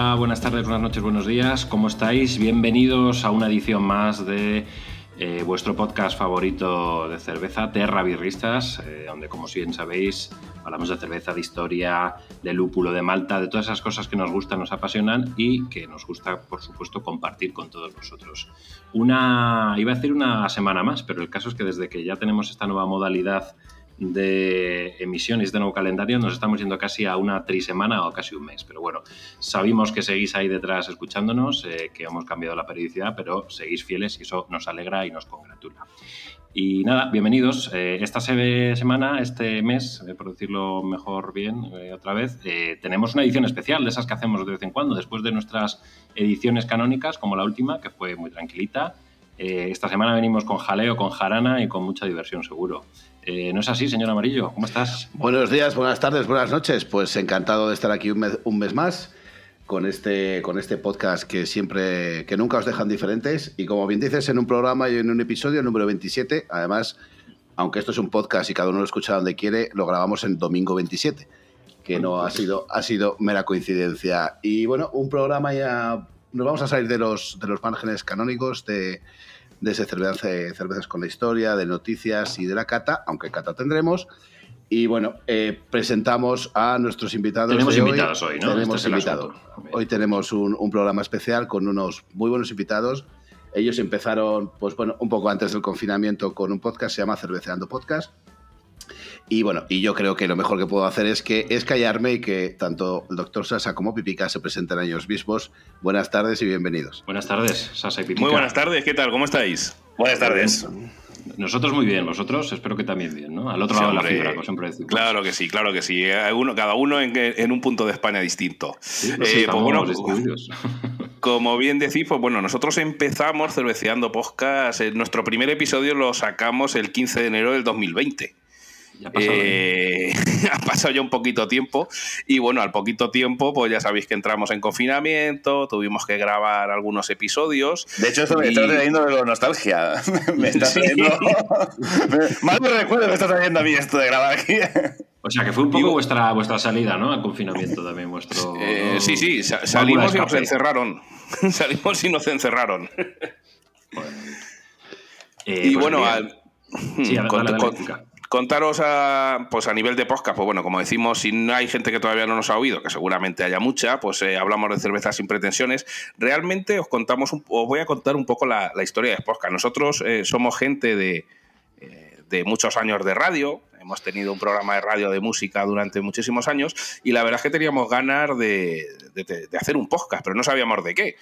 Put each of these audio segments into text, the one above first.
Hola, buenas tardes, buenas noches, buenos días, ¿cómo estáis? Bienvenidos a una edición más de eh, vuestro podcast favorito de cerveza, Terra Birristas, eh, donde como bien sabéis hablamos de cerveza, de historia, de lúpulo, de malta, de todas esas cosas que nos gustan, nos apasionan y que nos gusta, por supuesto, compartir con todos vosotros. Una, iba a decir una semana más, pero el caso es que desde que ya tenemos esta nueva modalidad de emisiones de nuevo calendario, nos estamos yendo casi a una trisemana o casi un mes. Pero bueno, sabemos que seguís ahí detrás escuchándonos, eh, que hemos cambiado la periodicidad, pero seguís fieles y eso nos alegra y nos congratula. Y nada, bienvenidos. Eh, esta semana, este mes, eh, por decirlo mejor bien, otra vez, tenemos una edición especial de esas que hacemos de vez en cuando, después de nuestras ediciones canónicas, como la última, que fue muy tranquilita. esta semana venimos con jaleo, con jarana y con mucha diversión seguro. Eh, ¿No es así, señor Amarillo? ¿Cómo estás? Buenos días, buenas tardes, buenas noches. Pues encantado de estar aquí un mes, más con este, con este podcast que siempre, que nunca os dejan diferentes. Y como bien dices, en un programa y en un episodio, número 27, además, aunque esto es un podcast y cada uno lo escucha donde quiere, lo grabamos en domingo 27, que no ha sido, ha sido mera coincidencia. Y bueno, un programa ya... Nos vamos a salir de los, de los márgenes canónicos de de ese cervezas con la historia, de noticias y de la cata, aunque cata tendremos. Y bueno, eh, presentamos a nuestros invitados. Tenemos invitados hoy, ¿no? Tenemos este invitados. Hoy tenemos un, programa especial con unos muy buenos invitados. Ellos empezaron, pues bueno, un poco antes del confinamiento con un podcast, se llama Cerveceando Podcast. Y bueno, y yo creo que lo mejor que puedo hacer es que es callarme y que tanto el doctor Sasa como Pipica se presenten a ellos mismos. Buenas tardes y bienvenidos. Buenas tardes, Sasa y Pipica. Muy buenas tardes, ¿qué tal? ¿Cómo estáis? Buenas tardes. Nosotros muy bien, vosotros espero que también bien, ¿no? Al otro lado de la fibra, como siempre decimos. Claro que sí, claro que sí. cada uno en, un punto de España distinto. Sí, eh, pues bueno, como bien decís, pues bueno, nosotros empezamos cerveceando podcast. Nuestro primer episodio lo sacamos el 15 de enero del 2020. Ya eh, ha, pasado ya un poquito tiempo y bueno, al poquito tiempo pues ya sabéis que entramos en confinamiento, tuvimos que grabar algunos episodios. De hecho, esto me está trayendo de nostalgia. me está trayendo... Mal me recuerdo me está trayendo a mí esto de grabar aquí. O sea, que fue un poco vuestra, vuestra salida, ¿no? Al confinamiento también, vuestro... Eh, sí, sí, salimos y nos encerraron. salimos y nos encerraron. Eh, y pues bueno, al... Sí, con, Contaros a, pues a nivel de podcast, pues bueno, como decimos, si no hay gente que todavía no nos ha oído, que seguramente haya mucha, pues eh, hablamos de cervezas sin pretensiones. Realmente os contamos, os voy a contar un poco la, historia de podcast. Nosotros eh, somos gente de, eh, de muchos años de radio, hemos tenido un programa de radio de música durante muchísimos años y la verdad es que teníamos ganas de, de, hacer un podcast, pero no sabíamos de qué.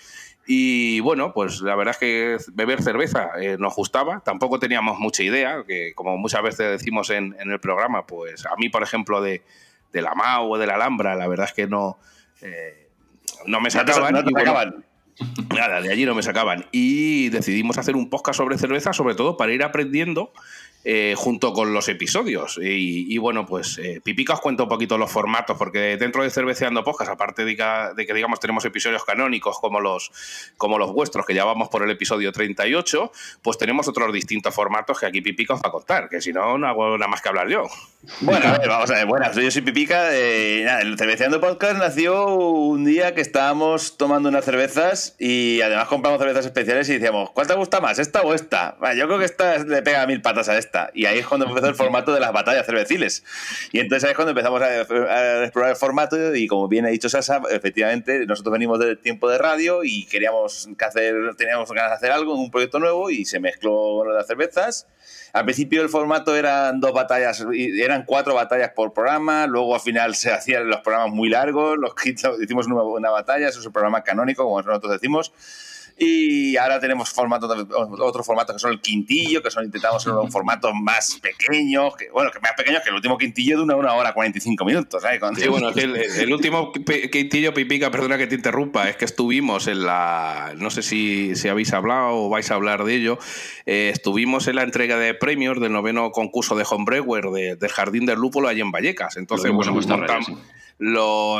Y bueno, pues la verdad es que beber cerveza eh, nos gustaba, tampoco teníamos mucha idea, que como muchas veces decimos en, el programa, pues a mí, por ejemplo, de, de la MAU o de la Alhambra, la verdad es que no, eh, no me sacaban. nada, de allí no me sacaban. Y decidimos hacer un podcast sobre cerveza, sobre todo para ir aprendiendo eh, junto con los episodios. Y, bueno, pues eh, Pipica os cuento un poquito los formatos, porque dentro de Cerveceando Podcast, aparte de que, digamos tenemos episodios canónicos como los, como los vuestros, que ya vamos por el episodio 38, pues tenemos otros distintos formatos que aquí Pipica os va a contar, que si no, no hago nada más que hablar yo. Bueno, a ver, vamos a ver, bueno, yo soy Pipica, el Cerveceando Podcast nació un día que estábamos tomando unas cervezas y además compramos cervezas especiales y decíamos, ¿cuál te gusta más, esta o esta? yo creo que esta le pega mil patas a esta. Y ahí es cuando empezó el formato de las batallas cerveciles. Y entonces ahí es cuando empezamos a, explorar el formato y como bien ha dicho Sasa, efectivamente nosotros venimos del tiempo de radio y queríamos que hacer, teníamos ganas de hacer algo, un proyecto nuevo y se mezcló lo de las cervezas. Al principio el formato eran dos batallas, eran cuatro batallas por programa, luego al final se hacían los programas muy largos, los hicimos una, una batalla, eso es un programa canónico, como nosotros decimos. Y ahora tenemos formatos, otros formatos que son el quintillo, que son intentamos ser un formato más pequeños, que, bueno, que más pequeños que el último quintillo de una, una hora 45 minutos. ¿eh? Sí, bueno, el, el, último quintillo, Pipica, perdona que te interrumpa, es que estuvimos en la, no sé si, si habéis hablado o vais a hablar de ello, eh, estuvimos en la entrega de premios del noveno concurso de Homebrewer de, del Jardín del Lúpulo allí en Vallecas. Entonces, bueno, pues lo,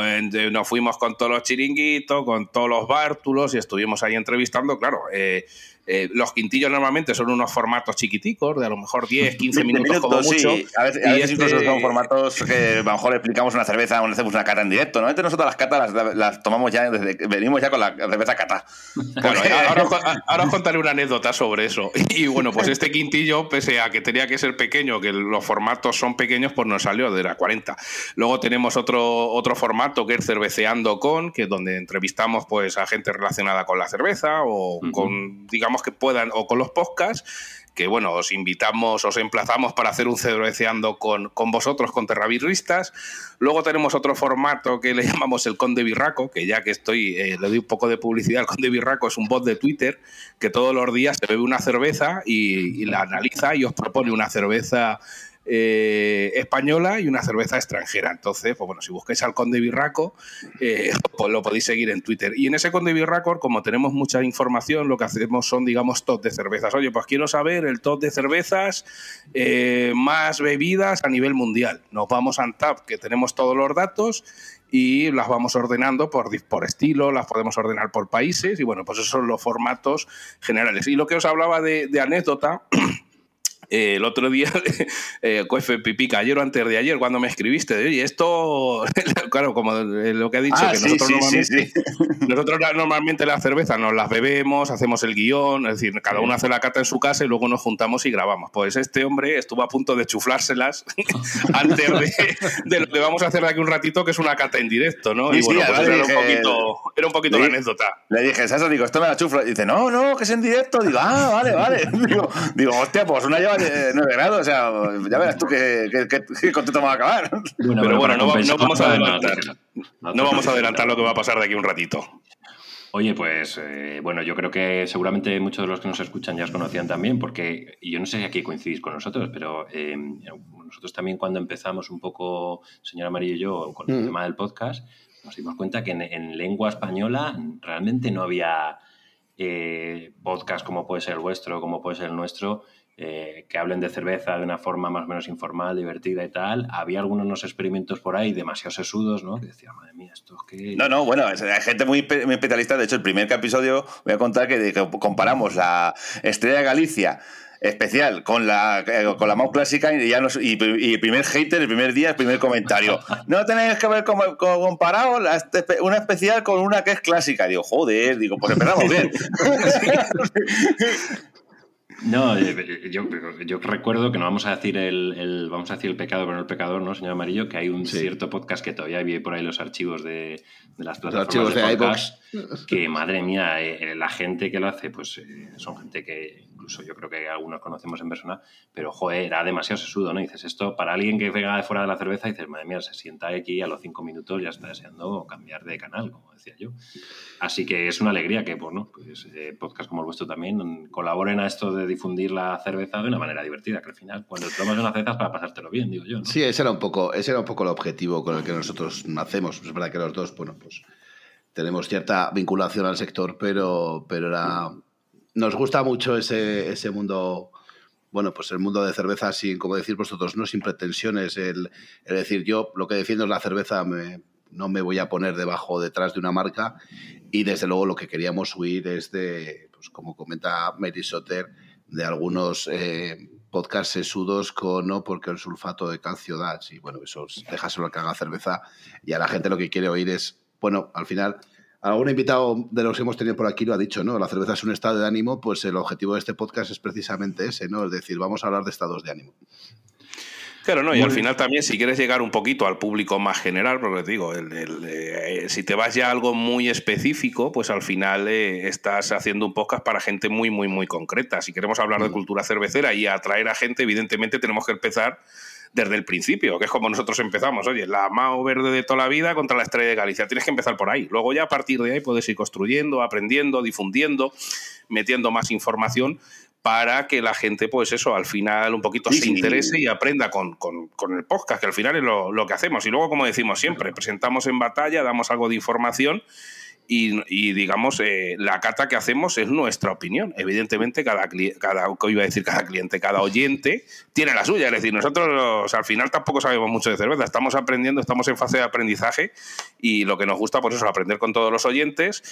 nos fuimos con todos los chiringuitos, con todos los bártulos y estuvimos ahí entrevistando, claro. Eh, Eh, los quintillos normalmente son unos formatos chiquiticos, de a lo mejor 10, 15 minutos, como mucho. A veces, a veces incluso son formatos que a lo mejor explicamos una cerveza o hacemos una cata en directo. Normalmente nosotros las catas las, tomamos ya, desde, venimos ya con la cerveza cata. Bueno, ahora, ahora, os contaré una anécdota sobre eso. Y bueno, pues este quintillo, pese a que tenía que ser pequeño, que los formatos son pequeños, pues nos salió de la 40. Luego tenemos otro, otro formato que es Cerveceando con, que es donde entrevistamos pues a gente relacionada con la cerveza o con, digamos que puedan, o con los podcasts que bueno, os invitamos, os emplazamos para hacer un cerveceando con, con vosotros, con terrabirristas. Luego tenemos otro formato que le llamamos el Conde Birraco, que ya que estoy, eh, le doy un poco de publicidad, el Conde Birraco es un bot de Twitter que todos los días se bebe una cerveza y la analiza y os propone una cerveza eh, española y una cerveza extranjera. Entonces, pues bueno, si busquáis al Conde Birraco, eh, pues lo podéis seguir en Twitter. Y en ese Conde Birraco, como tenemos mucha información, lo que hacemos son, digamos, top de cervezas. Oye, pues quiero saber el top de cervezas eh, más bebidas a nivel mundial. Nos vamos a Antap, que tenemos todos los datos y las vamos ordenando por, por estilo, las podemos ordenar por países y bueno, pues esos son los formatos generales. Y lo que os hablaba de, de anécdota eh, el otro día, eh, Pipica, ayer o antes de ayer, cuando me escribiste, y esto, claro, como lo que ha dicho, ah, que nosotros, normalmente, nosotros normalmente la cerveza nos las bebemos, hacemos el guion, es decir, cada uno hace la cata en su casa y luego nos juntamos y grabamos. Pues este hombre estuvo a punto de chuflárselas antes de, lo que vamos a hacer de aquí un ratito, que es una cata en directo, ¿no? y bueno, pues era, un poquito, era un poquito la anécdota. Le dije, Sasa, digo, esto me la chufla. Y dice, no, no, que es en directo. Digo, ah, vale, vale. Digo, digo hostia, pues una lleva 9 grados, o sea, ya verás tú qué, contento va a acabar. pero bueno, no, vamos a adelantar. No vamos a adelantar lo que va a pasar de aquí un ratito. Oye, pues eh, bueno, yo creo que seguramente muchos de los que nos escuchan ya os conocían también, porque yo no sé si aquí coincidís con nosotros, pero eh, nosotros también cuando empezamos un poco, señor Amarillo y yo, con el mm. tema del podcast, nos dimos cuenta que en, lengua española realmente no había eh, podcast como puede ser el vuestro, como puede ser el nuestro, eh, que hablen de cerveza de una forma más o menos informal, divertida y tal. Había algunos experimentos por ahí demasiado sesudos, ¿no? Que decía, madre mía, esto es que... No, no, bueno, hay gente muy, especialista. De hecho, el primer episodio voy a contar que, comparamos la Estrella de Galicia especial con la eh, con la mouse clásica y ya y, el primer hater el primer día el primer comentario no tenéis que ver como, comparado una especial con una que es clásica digo joder digo pues empezamos bien No, eh, yo, yo, recuerdo que no vamos a decir el, vamos a decir el pecado, pero no el pecador, ¿no, señor Amarillo? Que hay un cierto podcast que todavía vi por ahí los archivos de, las plataformas de, podcast, que madre mía, eh, la gente que lo hace, pues eh, son gente que incluso yo creo que algunos conocemos en persona, pero joder, era demasiado sesudo, ¿no? dices esto para alguien que venga de fuera de la cerveza, dices, madre mía, se sienta aquí a los cinco minutos ya está deseando cambiar de canal, como decía yo. Así que es una alegría que, bueno, pues, podcast como el vuestro también colaboren a esto de difundir la cerveza de una manera divertida, que al final, cuando tomas una cerveza es para pasártelo bien, digo yo. Sí, ese era, un poco, ese era un poco el objetivo con el que nosotros nacemos. Es verdad que los dos, bueno, pues tenemos cierta vinculación al sector, pero, pero era, nos gusta mucho ese, ese mundo bueno, pues el mundo de cerveza sin, como decir vosotros, no sin pretensiones, el, decir yo lo que defiendo es la cerveza, me, no me voy a poner debajo, detrás de una marca y desde luego lo que queríamos huir es de, pues como comenta Mary Soter, de algunos eh, podcasts sesudos con no porque el sulfato de calcio da, y bueno, eso déjaselo al que haga cerveza y a la gente lo que quiere oír es, bueno, al final, algún invitado de los que hemos tenido por aquí lo ha dicho, ¿no? La cerveza es un estado de ánimo, pues el objetivo de este podcast es precisamente ese, ¿no? Es decir, vamos a hablar de estados de ánimo. Claro, no, y al final también si quieres llegar un poquito al público más general, porque te digo, eh, si te vas ya a algo muy específico, pues al final eh, estás haciendo un podcast para gente muy, muy, muy concreta. Si queremos hablar de mm. cultura cervecera y atraer a gente, evidentemente tenemos que empezar desde el principio, que es como nosotros empezamos. Oye, la Mao verde de toda la vida contra la estrella de Galicia. Tienes que empezar por ahí. Luego ya a partir de ahí puedes ir construyendo, aprendiendo, difundiendo, metiendo más información para que la gente, pues eso, al final un poquito se interese y aprenda con, el podcast, que al final es lo, que hacemos. Y luego, como decimos siempre, presentamos en batalla, damos algo de información y, digamos, eh, la cata que hacemos es nuestra opinión. Evidentemente, cada, cada, iba a decir cada cliente, cada oyente tiene la suya. Es decir, nosotros al final tampoco sabemos mucho de cerveza, estamos aprendiendo, estamos en fase de aprendizaje y lo que nos gusta, pues eso, es aprender con todos los oyentes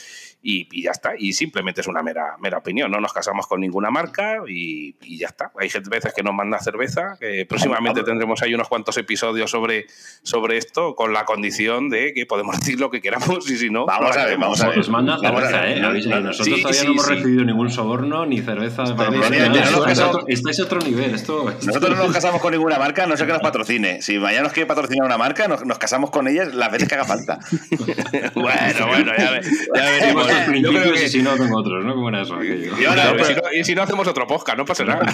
y, ya está. Y simplemente es una mera, mera opinión. No nos casamos con ninguna marca y, ya está. Hay veces que nos manda cerveza, que próximamente tendremos ahí unos cuantos episodios sobre, sobre esto, con la condición de que podemos decir lo que queramos y si no, vamos a ver vamos a ver. Os manda cerveza, ¿eh? Nosotros todavía no hemos recibido ningún soborno ni cerveza. Estáis a otro nivel. Esto, Nosotros no nos casamos con ninguna marca, no sé que nos patrocine. Si mañana nos quiere patrocinar una marca, nos, nos casamos con ellas las veces que haga falta. bueno, bueno, ya, ya veremos. Yo creo que si no, tengo otros, ¿no? ¿Cómo era eso? Y, ahora, y, si no, y, si no, hacemos otro podcast, no pasa nada.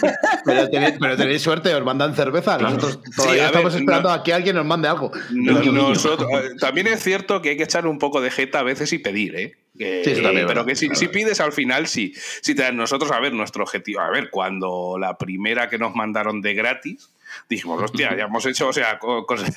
pero, tenéis, pero tenéis suerte, os mandan cerveza. Nosotros todavía estamos esperando a que alguien nos mande algo. Nosotros, también es cierto que hay que echar un poco de jeta a veces y pedir, ¿eh? pero que si, pides al final, sí. Si te, nosotros, a ver, nuestro objetivo, a ver, cuando la primera que nos mandaron de gratis, dijimos, hostia, ya hemos hecho, o sea,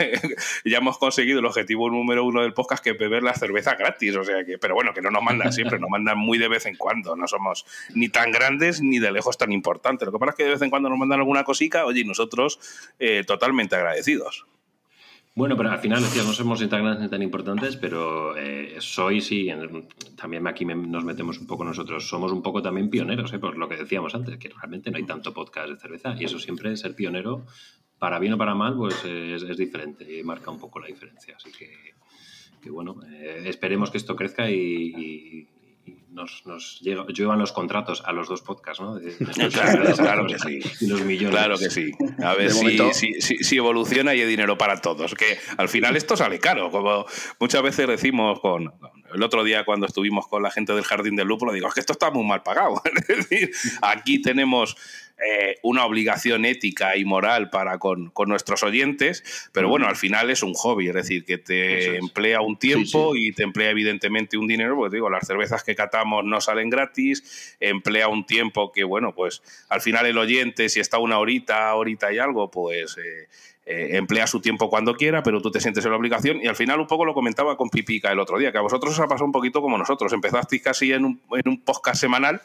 ya hemos conseguido el objetivo número uno del podcast que es beber la cerveza gratis, o sea que, pero bueno, que no nos mandan siempre, nos mandan muy de vez en cuando, no somos ni tan grandes ni de lejos tan importantes. Lo que pasa es que de vez en cuando nos mandan alguna cosica, oye, y nosotros eh, totalmente agradecidos. Bueno, pero al final, decía, no somos grandes ni tan importantes, pero eh, soy, sí, también aquí nos metemos un poco nosotros, somos un poco también pioneros, ¿eh? por lo que decíamos antes, que realmente no hay tanto podcast de cerveza y eso siempre, ser pionero, para bien o para mal, pues es, diferente y marca un poco la diferencia. Así que, bueno, eh, esperemos que esto crezca y nos, nos llevan los contratos a los dos podcasts, ¿no? claro, que sí. los millones. Claro que sí. A ver si, si, evoluciona y hay dinero para todos. Que al final esto sale caro. Como muchas veces decimos con. El otro día, cuando estuvimos con la gente del Jardín del Lúpulo, digo, es que esto está muy mal pagado. es decir, aquí tenemos eh, una obligación ética y moral para con, nuestros oyentes, pero bueno, al final es un hobby, es decir, que te emplea un tiempo y te emplea evidentemente un dinero, porque digo, las cervezas que catamos no salen gratis, emplea un tiempo que, bueno, pues al final el oyente, si está una horita, horita y algo, pues... Eh, eh, emplea su tiempo cuando quiera, pero tú te sientes en la obligación. Y al final un poco lo comentaba con Pipica el otro día, que a vosotros os ha pasado un poquito como nosotros. Empezasteis casi en un, en un podcast semanal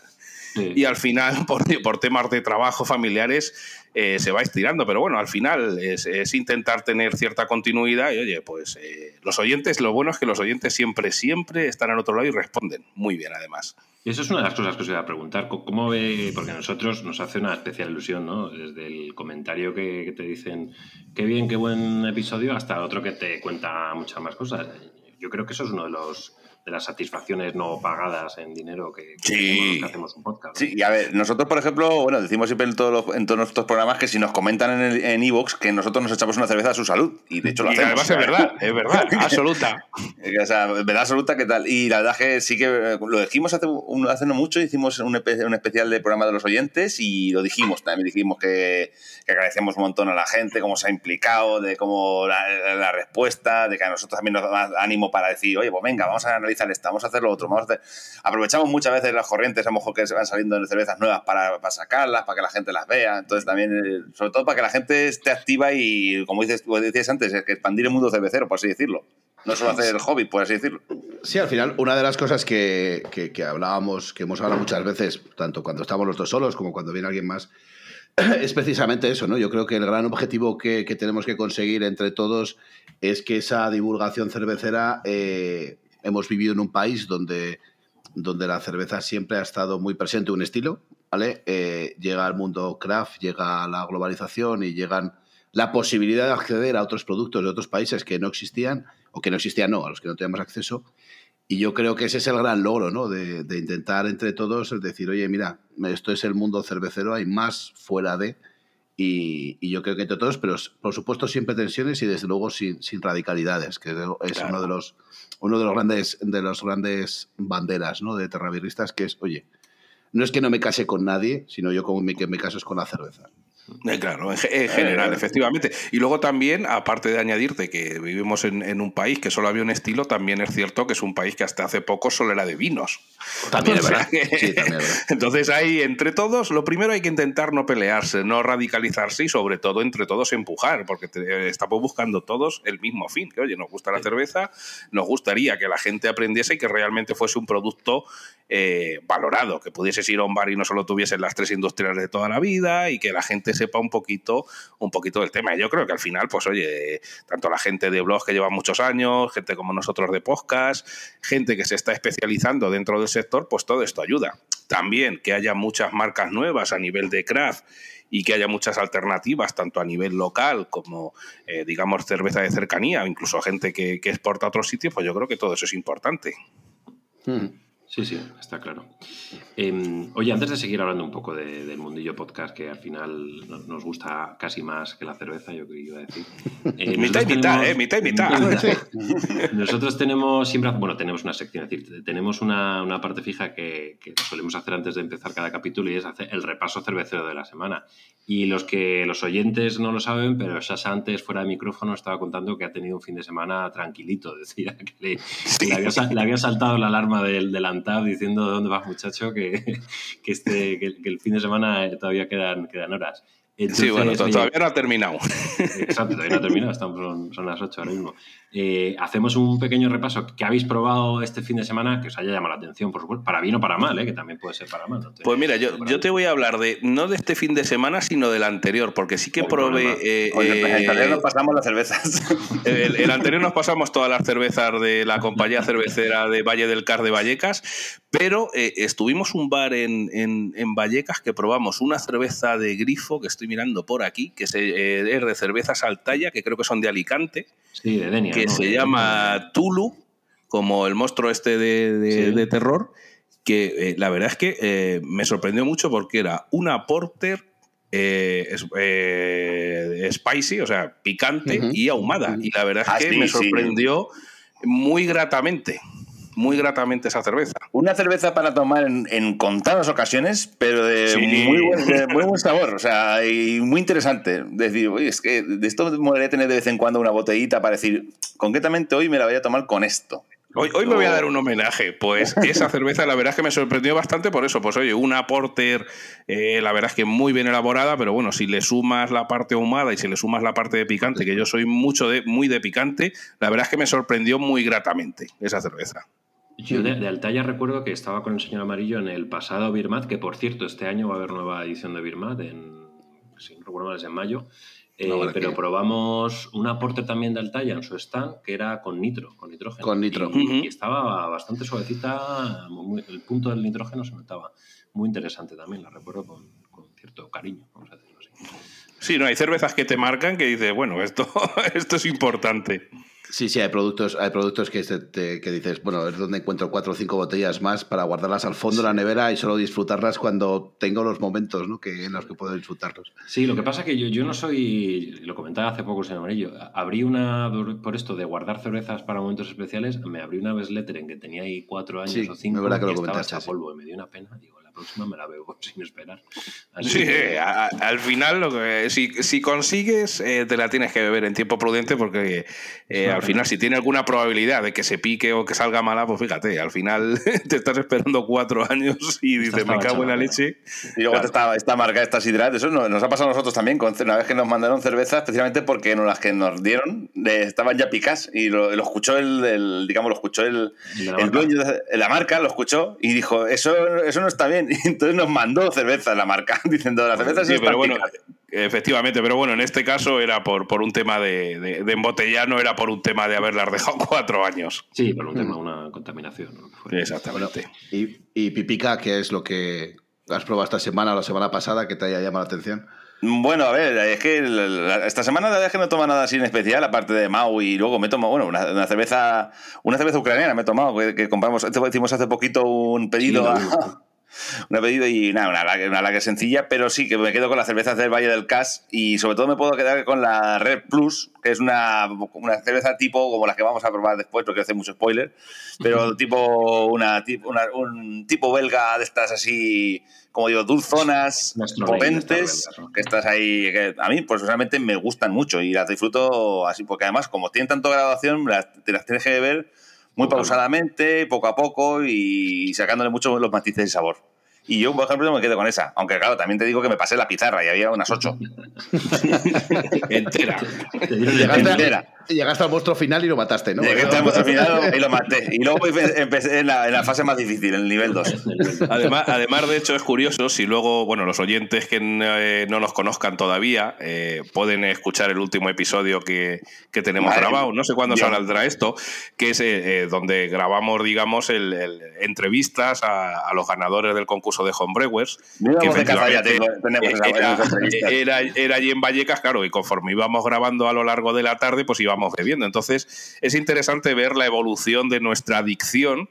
y al final, por, por, temas de trabajo familiares, eh, se va estirando. Pero bueno, al final es, intentar tener cierta continuidad y oye, pues eh, los oyentes, lo bueno es que los oyentes siempre, siempre están al otro lado y responden muy bien además. Y eso es una de las cosas que os iba a preguntar. ¿Cómo ve? Porque a nosotros nos hace una especial ilusión, ¿no? Desde el comentario que, que te dicen, qué bien, qué buen episodio, hasta otro que te cuenta muchas más cosas. Yo creo que eso es uno de los de las satisfacciones no pagadas en dinero que, hacemos un podcast. Sí, y a ver, nosotros, por ejemplo, bueno, decimos siempre en todos, en todos nuestros programas que si nos comentan en Evox que nosotros nos echamos una cerveza a su salud. Y de hecho lo hacemos. Además es verdad, es verdad, absoluta. o sea, verdad absoluta, ¿qué tal? Y la verdad que sí que eh, lo dijimos hace, hace no mucho, hicimos un, un especial de programa de los oyentes y lo dijimos también, dijimos que, que agradecemos un montón a la gente, cómo se ha implicado, de cómo la, la respuesta, de que a nosotros también nos da ánimo para decir, oye, pues venga, vamos a analizar vamos a hacer lo otro, vamos a Aprovechamos muchas veces las corrientes, a lo mejor que se van saliendo de cervezas nuevas para, para sacarlas, para que la gente las vea, entonces también, eh, sobre todo para que la gente esté activa y, como dices, decías antes, que expandir el mundo cervecero, por así decirlo. No solo hacer el hobby, por así decirlo. Sí, al final, una de las cosas que, que, hablábamos, que hemos hablado muchas veces, tanto cuando estamos los dos solos como cuando viene alguien más, es precisamente eso, ¿no? Yo creo que el gran objetivo que, que tenemos que conseguir entre todos es que esa divulgación cervecera eh, hemos vivido en un país donde, donde la cerveza siempre ha estado muy presente un estilo, ¿vale? Eh, llega al mundo craft, llega la globalización y llegan la posibilidad de acceder a otros productos de otros países que no existían, o que no existían, no, a los que no teníamos acceso. Y yo creo que ese es el gran logro, ¿no? De, de intentar entre todos decir, oye, mira, esto es el mundo cervecero, hay más fuera de, y, yo creo que entre todos, pero por supuesto siempre tensiones y desde luego sin, sin radicalidades, que es uno de los uno de los grandes de los grandes banderas ¿no? de terrabirristas, que es, oye, no es que no me case con nadie, sino yo como que me caso es con la cerveza. Eh, claro, en, general, efectivamente. Y luego también, aparte de añadirte que vivimos en, un país que solo había un estilo, también es cierto que es un país que hasta hace poco solo era de vinos. También es verdad. Entonces ahí, entre todos, lo primero hay que intentar no pelearse, no radicalizarse y sobre todo entre todos empujar, porque estamos buscando todos el mismo fin. Que oye, nos gusta la cerveza, nos gustaría que la gente aprendiese y que realmente fuese un producto eh, valorado, que pudieses a un bar y no solo tuviesen las tres industriales de toda la vida y que la gente sepa un poquito, un poquito del tema. Yo creo que al final, pues oye, tanto la gente de blogs que lleva muchos años, gente como nosotros de podcast, gente que se está especializando dentro del sector, pues todo esto ayuda. También que haya muchas marcas nuevas a nivel de craft y que haya muchas alternativas, tanto a nivel local como, eh, digamos, cerveza de cercanía, incluso gente que, que, exporta a otros sitios, pues yo creo que todo eso es importante. Hmm. Sí, sí, está claro. Em, oye, antes de seguir hablando un poco del mundillo podcast, que al final nos gusta casi más que la cerveza, yo creo que iba a decir. Eh, mitad y mitad, ¿eh? Mitad y mitad. nosotros tenemos siempre, bueno, tenemos una sección, es decir, tenemos una, una parte fija que, que, solemos hacer antes de empezar cada capítulo y es hacer el repaso cervecero de la semana. Y los que los oyentes no lo saben, pero Sasha antes fuera de micrófono estaba contando que ha tenido un fin de semana tranquilito, decía que le, le, había, saltado la alarma del, del diciendo dónde vas muchacho, que, que este, que, el fin de semana todavía quedan, quedan horas. Sí, bueno, todavía no ha terminado. Exacto, todavía no ha terminado, estamos, son, las 8 ahora mismo. Eh, hacemos un pequeño repaso. ¿Qué habéis probado este fin de semana que os haya llamado la atención, por supuesto? Para bien o para mal, ¿eh? que también puede ser para mal. pues mira, yo, yo te voy a hablar de no de este fin de semana, sino del anterior, porque sí que probé. Eh, el anterior nos pasamos las cervezas. El, anterior nos pasamos todas las cervezas de la compañía cervecera de Valle del Car de Vallecas, pero estuvimos un bar en, en, Vallecas que probamos una cerveza de grifo que estoy mirando por aquí, que es, de cervezas Altaya, que creo que son de Alicante. Sí, de Denia que se llama Tulu, como el monstruo este de, terror, que eh, la verdad es que eh, me sorprendió mucho porque era una porter eh, spicy, o sea, picante y ahumada. Y la verdad es ah, que me sorprendió muy gratamente muy gratamente esa cerveza. Una cerveza para tomar en, contadas ocasiones, pero de, muy, buen, sabor, o sea, y muy interesante. Decir, oye, es que de esto me molaría tener de vez en cuando una botellita para decir, concretamente hoy me la voy a tomar con esto. Hoy, hoy me voy a dar un homenaje, pues esa cerveza la verdad es que me sorprendió bastante por eso, pues oye, una porter, eh, la verdad es que muy bien elaborada, pero bueno, si le sumas la parte ahumada y si le sumas la parte de picante, que yo soy mucho de, muy de picante, la verdad es que me sorprendió muy gratamente esa cerveza. Yo de, Altaya recuerdo que estaba con el señor Amarillo en el pasado Birmat, que por cierto, este año va a haber nueva edición de Birmat, en, si no recuerdo mal, es en mayo. Eh, pero probamos un aporte también de Altaya en su stand que era con nitro, con nitrógeno. Con nitro. Y, estaba bastante suavecita, el punto del nitrógeno se notaba. Muy interesante también, la recuerdo con, cierto cariño, vamos a decirlo así. Sí, no, hay cervezas que te marcan que dices, bueno, esto, esto es importante. Sí, sí, hay productos, hay productos que, que dices, bueno, es donde encuentro cuatro o cinco botellas más para guardarlas al fondo de la nevera y solo disfrutarlas cuando tengo los momentos ¿no? que, en los que puedo disfrutarlos. Sí, lo que pasa es que yo, yo no soy, lo comentaba hace poco el señor Amarillo, abrí una, por esto de guardar cervezas para momentos especiales, me abrí una Besletter en que tenía ahí cuatro años o cinco verdad que lo estaba hecha polvo y me dio una pena, digo, próxima me la veo sin esperar. sí, al final, lo que, si, si consigues, eh, te la tienes que beber en tiempo prudente porque eh, al final, si tiene alguna probabilidad de que se pique o que salga mala, pues fíjate, al final te estás esperando cuatro años y dices, me cago en la leche. Y luego esta, esta, marca, esta Sidrat, eso nos ha pasado a nosotros también, una vez que nos mandaron cerveza, especialmente porque no, las que nos dieron estaban ya picas y lo, escuchó el, digamos, lo escuchó el, el dueño de la marca, lo escuchó y dijo, eso, eso no está bien. Y entonces nos mandó cerveza la marca, diciendo la cerveza sí, pero bueno, Efectivamente, pero bueno, en este caso era por, por un tema de, de, embotellar, no era por un tema de haberlas dejado cuatro años. Sí, por un tema de una contaminación. Exactamente. y, y Pipica, ¿qué es lo que has probado esta semana o la semana pasada que te haya llamado la atención? Bueno, a ver, es que esta semana la verdad es que no tomo nada así en especial, aparte de Mau, y luego me tomo, bueno, una, cerveza una cerveza ucraniana me he tomado, que, compramos, hicimos hace poquito un pedido a, una pedido y nada, una lager, una lager sencilla, pero sí que me quedo con las cervezas del Valle del Cas y sobre todo me puedo quedar con la Red Plus, que es una, una cerveza tipo como las que vamos a probar después, porque hace mucho spoiler, pero tipo una, una, un tipo belga de estas así, como digo, dulzonas, potentes, que estás ahí, que a mí pues realmente me gustan mucho y las disfruto así, porque además como tienen tanto graduación, te las tienes que ver muy pausadamente, poco a poco y sacándole mucho los matices de sabor. Y yo, por ejemplo, me quedo con esa. Aunque, claro, también te digo que me pasé la pizarra y había unas ocho. Entera. Entera. Llegaste al monstruo final y lo mataste, ¿no? Llegaste al monstruo final y lo maté. Y luego empecé en la, en la fase más difícil, en el nivel 2. Además, además, de hecho, es curioso si luego, bueno, los oyentes que eh, no nos conozcan todavía eh, pueden escuchar el último episodio que, que tenemos grabado. No sé cuándo saldrá esto, que es eh, donde grabamos, digamos, el, el, entrevistas a, a los ganadores del concurso de Homebrewers. Que efectivamente era, era, era, allí en Vallecas, claro, y conforme íbamos grabando a lo largo de la tarde, pues íbamos Entonces, es interesante ver la evolución de nuestra adicción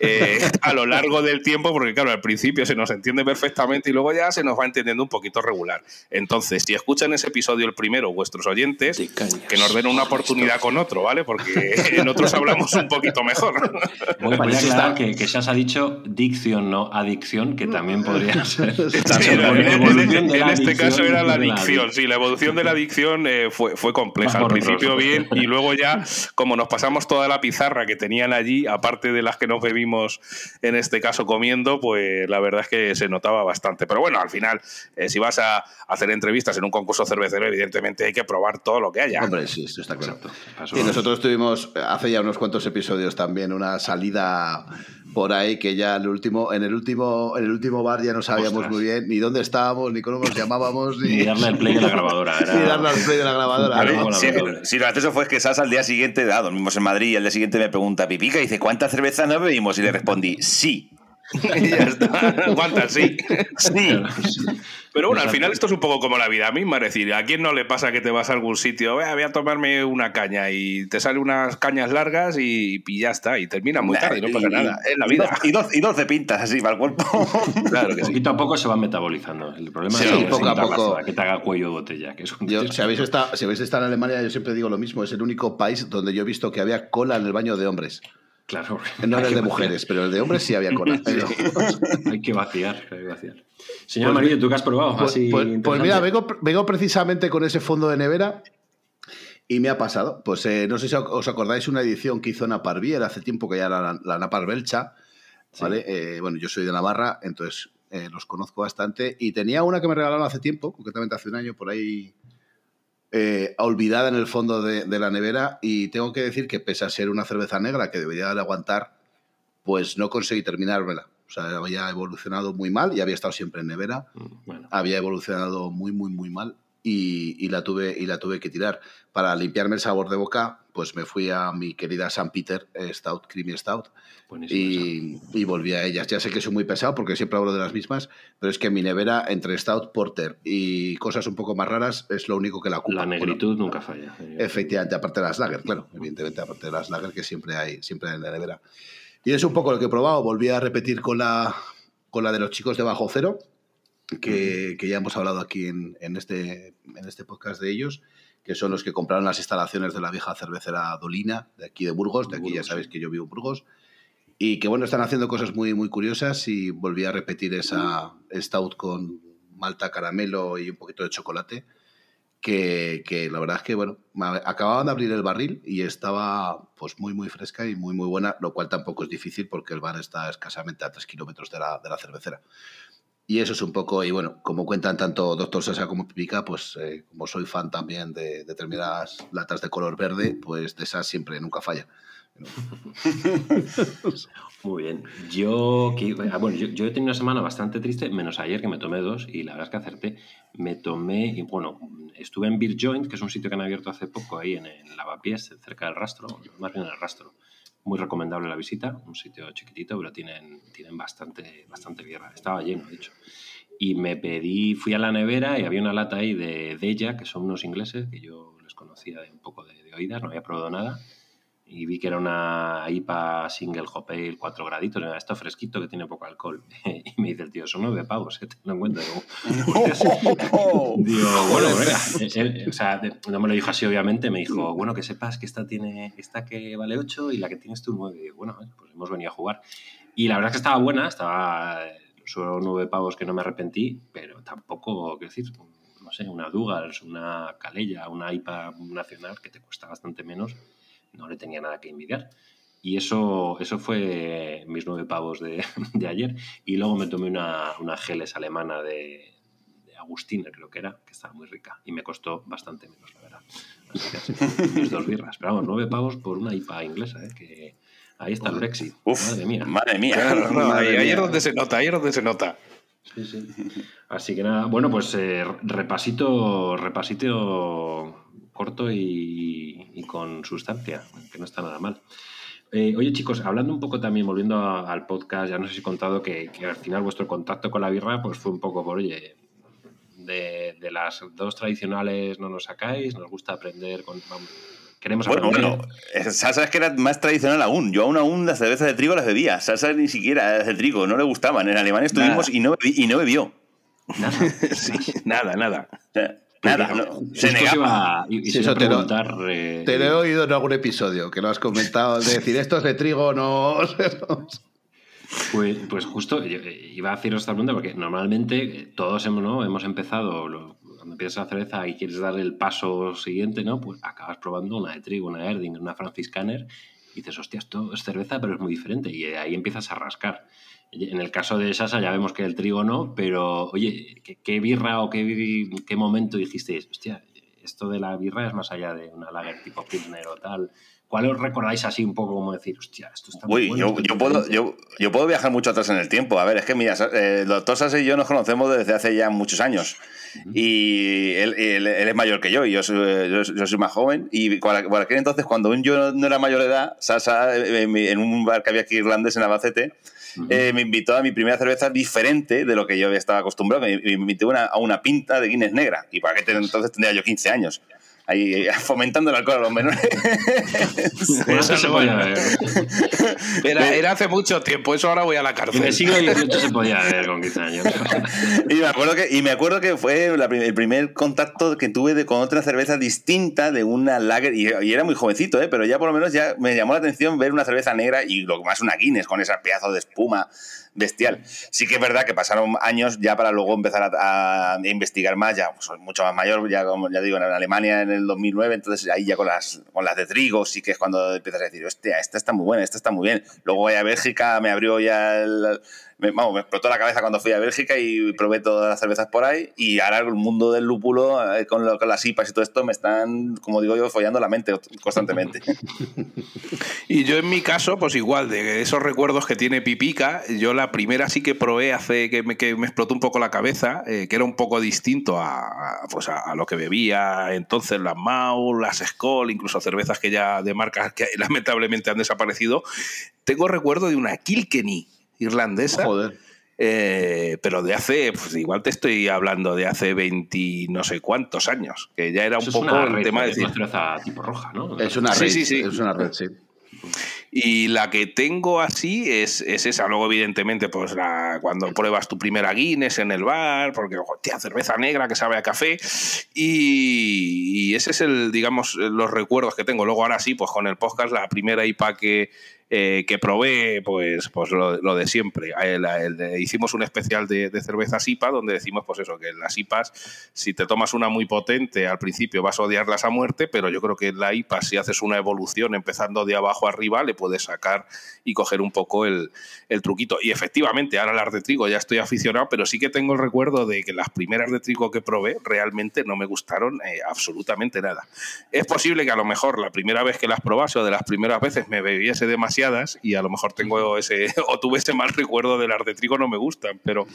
eh, a lo largo del tiempo, porque claro, al principio se nos entiende perfectamente y luego ya se nos va entendiendo un poquito regular. Entonces, si escuchan ese episodio el primero, vuestros oyentes, que nos den una oportunidad con otro, ¿vale? Porque en otros hablamos un poquito mejor. Voy a aclarar que, que ya se ha dicho dicción, no adicción, que también podría ser. en, este caso era la adicción, sí, la evolución de la adicción eh, fue, fue compleja. Al principio bien y luego ya, como nos pasamos toda la pizarra que tenían allí, aparte de las que nos vimos en este caso comiendo, pues la verdad es que se notaba bastante. Pero bueno, al final, eh, si vas a hacer entrevistas en un concurso cervecero, evidentemente hay que probar todo lo que haya. Hombre, sí, eso está claro. Y nosotros tuvimos hace ya unos cuantos episodios también una salida por ahí que ya el último, en el último, en el último bar ya no sabíamos muy bien ni dónde estábamos, ni cómo nos llamábamos, ni, darle al play de la grabadora. Era... Ni darle al play de la grabadora. ¿no? Sí, sí, lo gracioso fue que Sasa al día siguiente, ah, dormimos en Madrid, y al día siguiente me pregunta, Pipica, dice, ¿cuántas cervezas nos bebimos? Y le respondí, sí. y ya está. ¿Cuántas? Sí. Sí. Pero bueno, al final esto es un poco como la vida misma. Es decir, ¿a quién no le pasa que te vas a algún sitio? Voy a, tomarme una caña y te salen unas cañas largas y, ya está. Y termina muy tarde y no pasa nada. Es la vida. Y 12, y 12 pintas así para el cuerpo. Claro que Poquito a poco se va metabolizando. El problema sí, es que, poco a poco. que te haga cuello de botella. Que es yo, si, habéis estado, si habéis estado en Alemania, yo siempre digo lo mismo. Es el único país donde yo he visto que había cola en el baño de hombres. Claro. No era el de mujeres, pero el de hombres sí había cola. hay que vaciar, hay que vaciar. Señor pues, Marillo, ¿tú qué has probado? Pues, pues, pues mira, vengo, vengo, precisamente con ese fondo de nevera y me ha pasado. Pues eh, no sé si os acordáis una edición que hizo Napar Bier hace tiempo que ya era la, la Napar Belcha. ¿vale? Eh, bueno, yo soy de Navarra, entonces eh, los conozco bastante. Y tenía una que me regalaron hace tiempo, concretamente hace un año, por ahí eh, olvidada en el fondo de, la nevera y tengo que decir que pese a ser una cerveza negra que debería de aguantar, pues no conseguí terminármela. O sea, había evolucionado muy mal y había estado siempre en nevera. Mm, había evolucionado muy, muy, muy mal y, la tuve, y la tuve que tirar. Para limpiarme el sabor de boca, pues me fui a mi querida San Peter eh, Stout, Creamy Stout, y, volví a ellas. Ya sé que soy muy pesado porque siempre hablo de las mismas, pero es que mi nevera entre Stout, Porter y cosas un poco más raras es lo único que la ocupa. La negritud nunca falla. Efectivamente, aparte de las lager, claro, evidentemente, aparte de las lager que siempre hay, siempre hay en la nevera. Y es un poco lo que he probado. Volví a repetir con la, con la de los chicos de Bajo Cero, que, que ya hemos hablado aquí en, en, este, en este podcast de ellos que son los que compraron las instalaciones de la vieja cervecera Dolina, de aquí de Burgos, de aquí ya sabéis que yo vivo en Burgos, y que bueno, están haciendo cosas muy, muy curiosas y volví a repetir esa stout con malta caramelo y un poquito de chocolate, que, que la verdad es que bueno, acababan de abrir el barril y estaba pues muy, muy fresca y muy, muy buena, lo cual tampoco es difícil porque el bar está escasamente a tres kilómetros de la, de la cervecera. Y eso es un poco, y bueno, como cuentan tanto Doctor Sasa como Pipica, pues eh, como soy fan también de determinadas latas de color verde, pues de esas siempre nunca falla. Muy bien. Yo, ah, bueno, yo, he tenido una semana bastante triste, menos ayer que me tomé dos y la verdad es que acerté. Me tomé, y bueno, estuve en Beer Joint, que es un sitio que han abierto hace poco ahí en, el Lavapiés, cerca del rastro, más bien en el rastro muy recomendable la visita, un sitio chiquitito, pero tienen, tienen bastante, bastante guerra. Estaba lleno, de hecho. Y me pedí, fui a la nevera y había una lata ahí de Deja, que son unos ingleses, que yo les conocía de un poco de, oídas, no había probado nada. Y vi que era una IPA single hop ale, 4 graditos, era esto fresquito que tiene poco alcohol. y me dice el tío, son nueve pavos, ¿eh? te lo encuentro. Digo, bueno, venga. Eh, eh, o sea, no me lo dijo así, obviamente, me dijo, bueno, que sepas que esta tiene, esta que vale 8 y la que tienes tú 9. Y bueno, pues hemos venido a jugar. Y la verdad es que estaba buena, estaba solo nueve pavos que no me arrepentí, pero tampoco, quiero decir, no sé, una Dugals, una Calella, una IPA nacional que te cuesta bastante menos no le tenía nada que envidiar. Y eso, eso fue mis nueve pavos de, ayer. Y luego me tomé una, una geles alemana de, de Agustina, creo que era, que estaba muy rica. Y me costó bastante menos, la verdad. Así que mis dos birras. Pero vamos, nueve pavos por una IPA inglesa, ¿eh? que ahí está el Brexit. madre mía. Madre mía. ahí, es donde se nota, ahí es donde se nota. Sí, sí. Así que nada, bueno, pues eh, repasito, repasito corto y, con sustancia, que no está nada mal. Eh, oye chicos, hablando un poco también, volviendo al podcast, ya no sé si he contado que, al final vuestro contacto con la birra pues fue un poco por, oye, de, las dos tradicionales no nos sacáis, nos gusta aprender, con, queremos bueno, aprender. Bueno, Salsa es que era más tradicional aún. Yo aún aún las cervezas de trigo las bebía. Salsa ni siquiera de trigo, no le gustaban. En Alemania estuvimos y no, y no bebió. Nada, nada, nada. Nada, no, se negaba. Y, te, lo, eh, te, lo, he oído en algún episodio que lo has comentado, de decir esto es de trigo, no. pues, pues justo iba a haceros esta pregunta porque normalmente todos hemos, ¿no? hemos empezado, cuando empiezas la cerveza y quieres dar el paso siguiente, ¿no? pues acabas probando una de trigo, una Erding, una Franciscaner y dices, hostia, esto es cerveza, pero es muy diferente. Y ahí empiezas a rascar. En el caso de Sasa ya vemos que el trigo no, pero oye, ¿qué, birra o qué, qué momento dijisteis? Hostia, esto de la birra es más allá de una lager tipo Pilsner o tal. ¿Cuál os recordáis así un poco como decir, hostia, esto está muy bueno? Yo, yo, puedo, yo, yo, puedo viajar mucho atrás en el tiempo. A ver, es que mira, eh, el doctor Sasa y yo nos conocemos desde hace ya muchos años. Y él, él, es mayor que yo, y yo soy, yo, soy más joven. Y por aquel entonces, cuando yo no era mayor de edad, Sasa, eh, en un bar que había aquí irlandés en Albacete, eh, me invitó a mi primera cerveza diferente de lo que yo estaba acostumbrado. Me, invitó a una pinta de Guinness negra. Y para qué entonces tendría yo 15 años ahí fomentando el alcohol a los menores. eso se podía ver. Era, hace mucho tiempo, eso ahora voy a la cárcel. En el siglo XVIII se podía ver con 15 años. y, me acuerdo que, y me acuerdo que fue el primer contacto que tuve de, con otra cerveza distinta de una lager, y, era muy jovencito, ¿eh? pero ya por lo menos ya me llamó la atención ver una cerveza negra y lo más una Guinness con ese pedazo de espuma bestial. Sí que es verdad que pasaron años ya para luego empezar a, investigar más, ya pues, mucho más mayor, ya como ya digo, en Alemania en el 2009, entonces ahí ya con las, con las de trigo sí que es cuando empiezas a decir, hostia, esta está muy buena, esta está muy bien. Luego voy a Bélgica, me abrió ya el, me, vamos, me explotó la cabeza cuando fui a Bélgica y probé todas las cervezas por ahí. Y ahora el mundo del lúpulo, eh, con, lo, con las IPAs y todo esto, me están, como digo yo, follando la mente constantemente. y yo en mi caso, pues igual, de esos recuerdos que tiene Pipica, yo la primera sí que probé hace que me, que me explotó un poco la cabeza, eh, que era un poco distinto a, pues a, lo que bebía entonces las Mau, las Skoll, incluso cervezas que ya de marcas que lamentablemente han desaparecido. Tengo recuerdo de una Kilkenny irlandesa. Joder. Eh, pero de hace, pues igual te estoy hablando de hace 20 no sé cuántos años, que ya era un poco el tema de decir. Es tipo roja, ¿no? Es una red, sí, sí, sí. Es una red, sí. Y la que tengo así es, es esa. Luego, evidentemente, pues la, cuando pruebas tu primera Guinness en el bar, porque, hostia, cerveza negra que sabe a café. Y, y, ese es el, digamos, los recuerdos que tengo. Luego, ahora sí, pues con el podcast, la primera IPA que, eh, que probé pues, pues lo, de siempre. hicimos un especial de, de, cervezas IPA donde decimos pues eso, que las IPAs, si te tomas una muy potente al principio vas a odiarlas a muerte, pero yo creo que la IPA si haces una evolución empezando de abajo arriba le puedes sacar y coger un poco el, el truquito. Y efectivamente, ahora las de trigo ya estoy aficionado, pero sí que tengo el recuerdo de que las primeras de trigo que probé realmente no me gustaron eh, absolutamente nada. Es posible que a lo mejor la primera vez que las probase o de las primeras veces me bebiese demasiado y a lo mejor tengo ese o tuve ese mal recuerdo del arte trigo, no me gustan, pero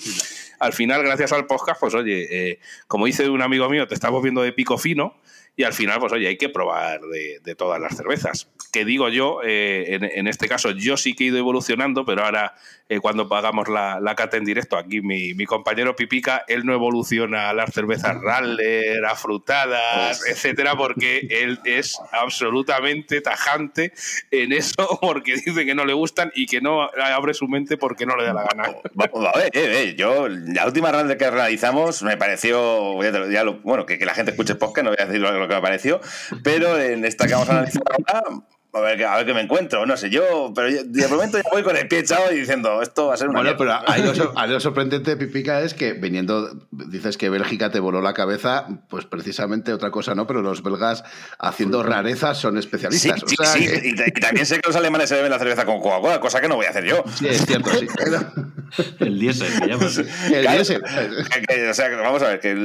al final, gracias al podcast, pues oye, eh, como dice un amigo mío, te estamos viendo de pico fino y al final, pues oye, hay que probar de, todas las cervezas. Que digo yo, eh, en, este caso yo sí que he ido evolucionando, pero ahora eh, cuando pagamos la, la, cata en directo, aquí mi, mi, compañero Pipica, él no evoluciona a las cervezas Raller, afrutadas, etcétera, porque él es absolutamente tajante en eso, porque dice que no le gustan y que no abre su mente porque no le da la gana. a ver, eh, yo, la última Raller que realizamos me pareció, bueno, que, que, la gente escuche podcast, no voy a decir lo, lo que me pareció, pero en esta que vamos a analizar ahora a ver, a ver qué me encuentro, no sé, yo, pero de momento ya voy con el pie echado y diciendo, esto va a ser una. Bueno, pero ahí lo, sorprendente, Pipica, es que viniendo, dices que Bélgica te voló la cabeza, pues precisamente otra cosa no, pero los belgas haciendo rarezas son especialistas. Sí, sí, y, también sé que los alemanes se beben la cerveza con Coca-Cola, cosa que no voy a hacer yo. Sí, es cierto, sí. el diésel, El diésel. o sea, vamos a ver, que,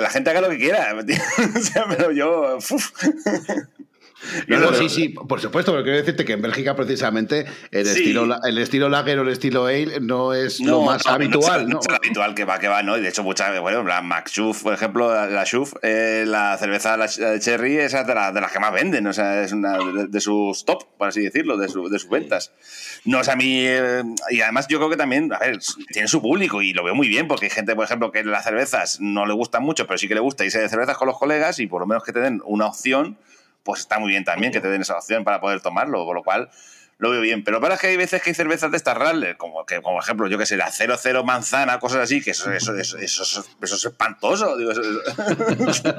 la gente haga lo que quiera. o sea, pero yo. No, sí, sí, por supuesto, pero quiero decirte que en Bélgica precisamente el, estilo, el estilo lager o el estilo ale no es lo más habitual. No, es, habitual que va, que va, ¿no? Y de hecho, muchas bueno, la Max por ejemplo, la Schuf, eh, la cerveza la, Cherry, es de, de, las que más venden, o sea, es una de, sus top, por así decirlo, de, su, de sus ventas. No, o sea, a mí, eh, y además yo creo que también, a ver, tiene su público y lo veo muy bien, porque hay gente, por ejemplo, que las cervezas no le gustan mucho, pero sí que le gusta irse de cervezas con los colegas y por lo menos que te den una opción pues está muy bien también que te den esa opción para poder tomarlo, con lo cual lo veo bien. Pero para que hay veces que hay cervezas de estas Radler, como que, como ejemplo, yo que sé, la 00 manzana, cosas así, que eso, eso, eso, eso, eso es espantoso. Digo, eso,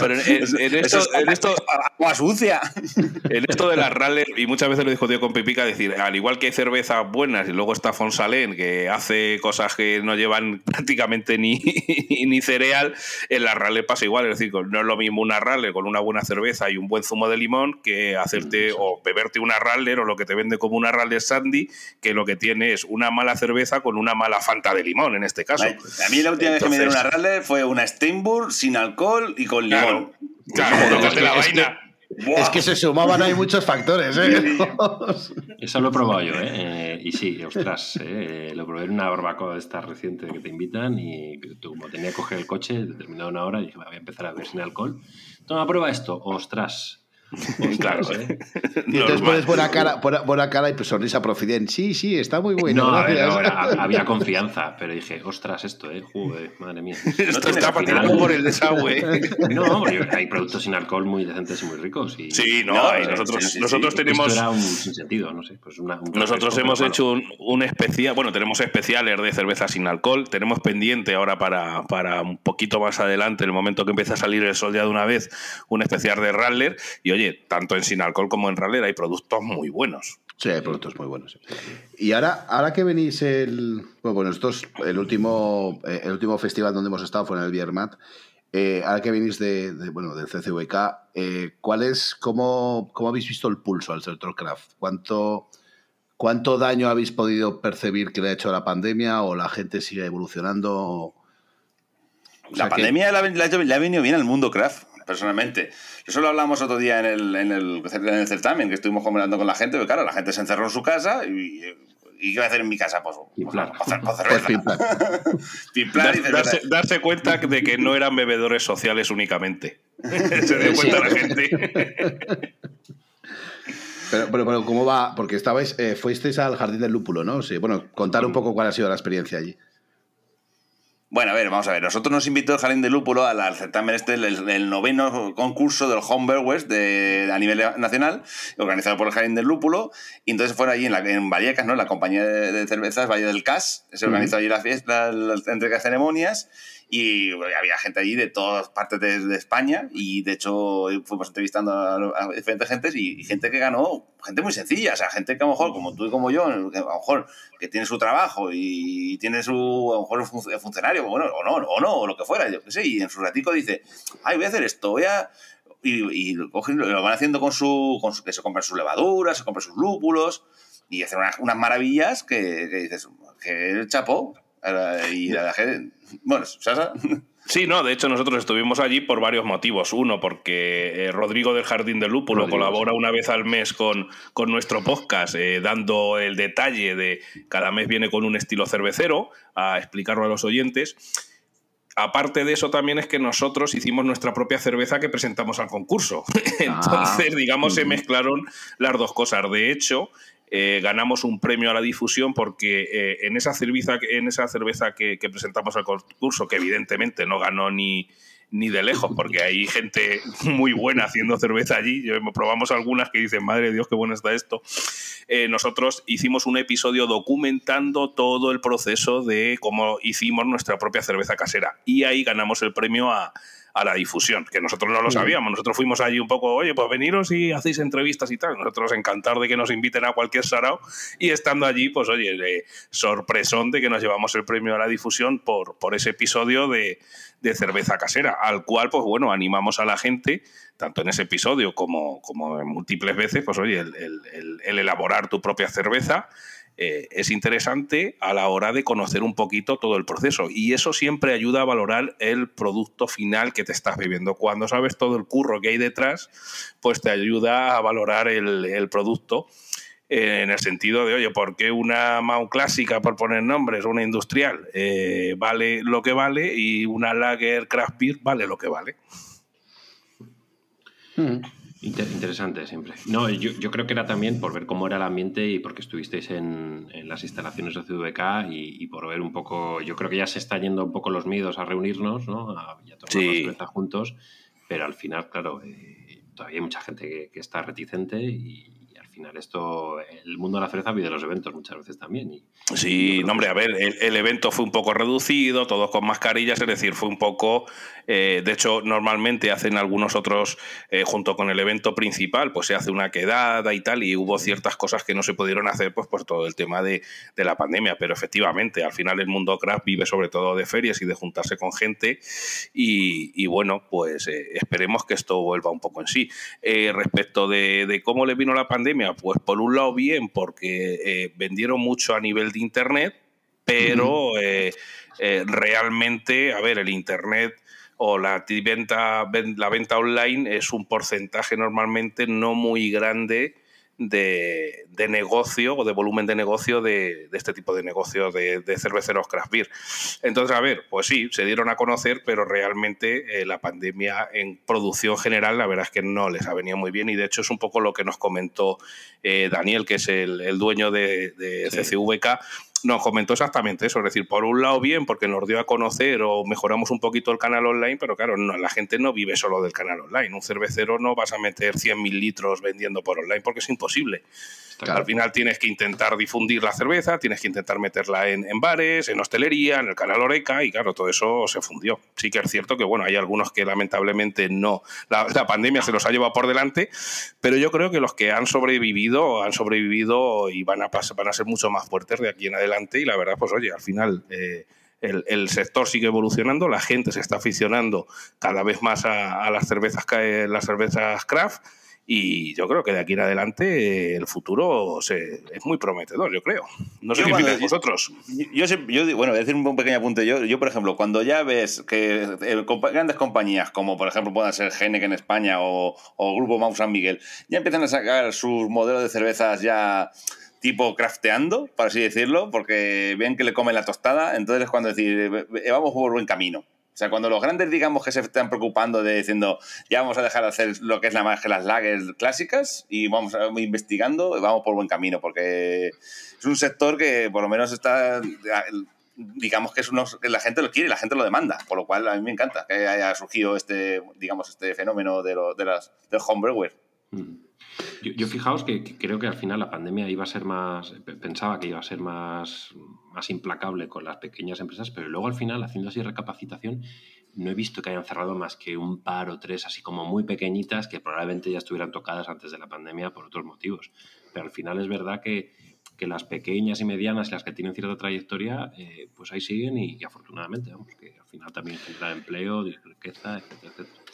pero en, esto, en esto agua sucia. En esto de las Radler, y muchas veces lo he discutido con Pipica, decir, al igual que hay cervezas buenas y luego está Fonsalén, que hace cosas que no llevan prácticamente ni, ni cereal, en las Radler pasa igual. Es decir, no es lo mismo una Radler con una buena cerveza y un buen zumo de limón que hacerte o beberte una Radler o lo que te vende como una Raleigh Sandy, que lo que tiene es una mala cerveza con una mala Fanta de limón, en este caso. A mí la última vez que me dieron una Raleigh fue una Steinburg sin alcohol y con limón. Claro, la vaina. Es que se sumaban ahí muchos factores, ¿eh? Eso lo he probado yo, ¿eh? eh y sí, ostras, ¿eh? lo probé en una barbacoa de esta reciente que te invitan y como tenía que coger el coche, determinada una hora, dije, voy a empezar a ver sin alcohol. Toma, prueba esto. Ostras, claro, ¿eh? Y entonces pones buena cara, buena cara y pues sonrisa profidente. Sí, sí, está muy bueno. No, había confianza, pero dije, ostras, esto, eh, joder, madre mía. Esto está final... por el desagüe. No, hay productos sin alcohol muy decentes y muy ricos. Y... Sí, no, nosotros, nosotros tenemos. Esto era un sentido, no sé. Pues una, nosotros hemos hecho un, un, especial, bueno, tenemos especiales de cerveza sin alcohol. Tenemos pendiente ahora para, para un poquito más adelante, en el momento que empiece a salir el sol ya de una vez, un especial de Rattler. Y oye, tanto en sin alcohol como en Raller hay productos muy buenos. Sí, hay productos muy buenos. Y ahora, ahora que venís el. Bueno, estos, el último, eh, el último festival donde hemos estado fue en el Biermat. Eh, ahora que venís de, bueno, del CCVK, eh, ¿cuál es, cómo, cómo, habéis visto el pulso al sector craft? ¿Cuánto, ¿Cuánto daño habéis podido percibir que le ha hecho la pandemia o la gente sigue evolucionando? la pandemia le ha venido bien al mundo craft, personalmente. Eso lo hablamos otro día en el, en el, en el certamen, que estuvimos conversando con la gente, pero claro, la gente se encerró en su casa y, ¿Y qué voy a hacer en mi casa? Pues, pues, pues cerveza. Pues darse, cuenta de que no eran bebedores sociales únicamente. Se dio cuenta la gente. Pero, pero, ¿cómo va? Porque estabais, eh, fuisteis al Jardín del Lúpulo, ¿no? Sí, bueno, contar un poco cuál ha sido la experiencia allí. Bueno, a ver, vamos a ver. Nosotros nos invitó el Jardín de Lúpulo al, certamen este, el, noveno concurso del Home West de, a nivel nacional, organizado por el Jardín del Lúpulo. Y entonces fueron allí en, la, en Vallecas, ¿no? La compañía de, cervezas Valle del Cas. Se organizó allí la fiesta, la, entrega de ceremonias y había gente allí de todas partes de, España y de hecho fuimos entrevistando a, diferentes gentes y, gente que ganó, gente muy sencilla, o sea, gente que a lo mejor, como tú y como yo, a lo mejor que tiene su trabajo y tiene su, a lo mejor funcionario, bueno, o no, o no, o lo que fuera, yo qué sé, y en su ratico dice, ay, voy a hacer esto, voy a... Y, lo, van haciendo con su, con que se compran sus levaduras, se compran sus lúpulos y hacen unas, maravillas que, que dices, que el chapo, y la gente bueno, Sasa. Sí, no, de hecho nosotros estuvimos allí por varios motivos. Uno, porque eh, Rodrigo del Jardín del Lúpulo colabora una vez al mes con, con nuestro podcast, eh, dando el detalle de cada mes viene con un estilo cervecero a explicarlo a los oyentes. aparte de eso también es que nosotros hicimos nuestra propia cerveza que presentamos al concurso. Entonces, Ah. digamos, se mezclaron las dos cosas. De hecho, eh, ganamos un premio a la difusión porque eh, en esa cerveza, en esa cerveza que, presentamos al concurso, que evidentemente no ganó ni, ni de lejos, porque hay gente muy buena haciendo cerveza allí. Probamos algunas que dicen, madre Dios, qué bueno está esto. Eh, nosotros hicimos un episodio documentando todo el proceso de cómo hicimos nuestra propia cerveza casera. Y ahí ganamos el premio a, a la difusión, que nosotros no lo sabíamos. Nosotros fuimos allí un poco, oye, pues veniros y hacéis entrevistas y tal. Nosotros encantados de que nos inviten a cualquier sarao. Y estando allí, pues oye, eh, sorpresón de que nos llevamos el premio a la difusión por, por ese episodio de, de cerveza casera, al cual, pues bueno, animamos a la gente, tanto en ese episodio como, como en múltiples veces, pues oye, el, el- el- el elaborar tu propia cerveza eh, es interesante a la hora de conocer un poquito todo el proceso. Y eso siempre ayuda a valorar el producto final que te estás bebiendo. Cuando sabes todo el curro que hay detrás, pues te ayuda a valorar el, producto eh, en el sentido de, oye, ¿por qué una Mau clásica, por poner nombres, una industrial, eh, vale lo que vale y una Lager Craft Beer vale lo que vale? Inter- interesante siempre. No, yo, yo creo que era también por ver cómo era el ambiente y porque estuvisteis en, en las instalaciones de CVK y, y por ver un poco, yo creo que ya se está yendo un poco los miedos a reunirnos, ¿no? A, y a tomar Sí. juntos, pero al final, claro, eh, todavía hay mucha gente que, que está reticente y, final esto, el mundo de la cerveza vive de los eventos muchas veces también. Y, Sí, no, hombre, a ver, el, el evento fue un poco reducido, todos con mascarillas, es decir, fue un poco. eh, de hecho, normalmente hacen algunos otros, eh, junto con el evento principal, pues se hace una quedada y tal, y hubo ciertas cosas que no se pudieron hacer, pues por todo el tema de, de la pandemia. Pero efectivamente, al final el mundo craft vive sobre todo de ferias y de juntarse con gente, y, y bueno, pues eh, esperemos que esto vuelva un poco en sí. Respecto de, de cómo le vino la pandemia, pues por un lado bien, porque eh, vendieron mucho a nivel de Internet, pero eh, eh, realmente, a ver, el Internet o la venta, ven- la venta online es un porcentaje normalmente no muy grande de, de negocio o de volumen de negocio de, de este tipo de negocio de, de cerveceros craft beer. Entonces, a ver, pues sí, se dieron a conocer, pero realmente eh, la pandemia en producción general, la verdad es que no les ha venido muy bien y de hecho es un poco lo que nos comentó eh, Daniel, que es el, el dueño de, de CCVK, nos comentó exactamente eso. Es decir, por un lado, bien, porque nos dio a conocer o mejoramos un poquito el canal online, pero claro, no, la gente no vive solo del canal online. Un cervecero no vas a meter 100.000 litros vendiendo por online porque es imposible. Claro. Al final tienes que intentar difundir la cerveza, tienes que intentar meterla en, en bares, en hostelería, en el canal Oreca, y claro, todo eso se fundió. Sí que es cierto que, bueno, hay algunos que lamentablemente no, la, la pandemia se los ha llevado por delante, pero yo creo que los que han sobrevivido, han sobrevivido y van a, pas- van a ser mucho más fuertes de aquí en adelante, y la verdad, pues oye, al final... eh, el, el sector sigue evolucionando, la gente se está aficionando cada vez más a, a las cervezas eh, las cervezas craft y yo creo que de aquí en adelante eh, el futuro se- es muy prometedor, yo creo. No sé Yo qué cuando- vosotros. Yo, yo yo, bueno, voy a decir un pequeño apunte. Yo, yo, por ejemplo, cuando ya ves que eh, grandes compañías, como por ejemplo puedan ser Heineken en España o, Grupo Mau San Miguel, ya empiezan a sacar sus modelos de cervezas ya tipo crafteando, por así decirlo, porque ven que le comen la tostada, entonces es cuando decir, eh, vamos por buen camino. O sea, cuando los grandes, digamos, que se están preocupando de diciendo, ya vamos a dejar de hacer lo que es la más que las lagers clásicas y vamos a, investigando, vamos por buen camino, porque es un sector que por lo menos está, digamos que es unos, la gente lo quiere, la gente lo demanda, por lo cual a mí me encanta que haya surgido este, digamos, este fenómeno de, lo, de las, del homebrewer. Mm. Yo, yo fijaos que, que creo que al final la pandemia iba a ser más, pe- pensaba que iba a ser más, más implacable con las pequeñas empresas, pero luego al final, haciendo así recapacitación, no he visto que hayan cerrado más que un par o tres así como muy pequeñitas que probablemente ya estuvieran tocadas antes de la pandemia por otros motivos. Pero al final es verdad que, que las pequeñas y medianas las que tienen cierta trayectoria, eh, pues ahí siguen y, y afortunadamente, vamos, que al final también generan empleo, riqueza, etcétera, etcétera.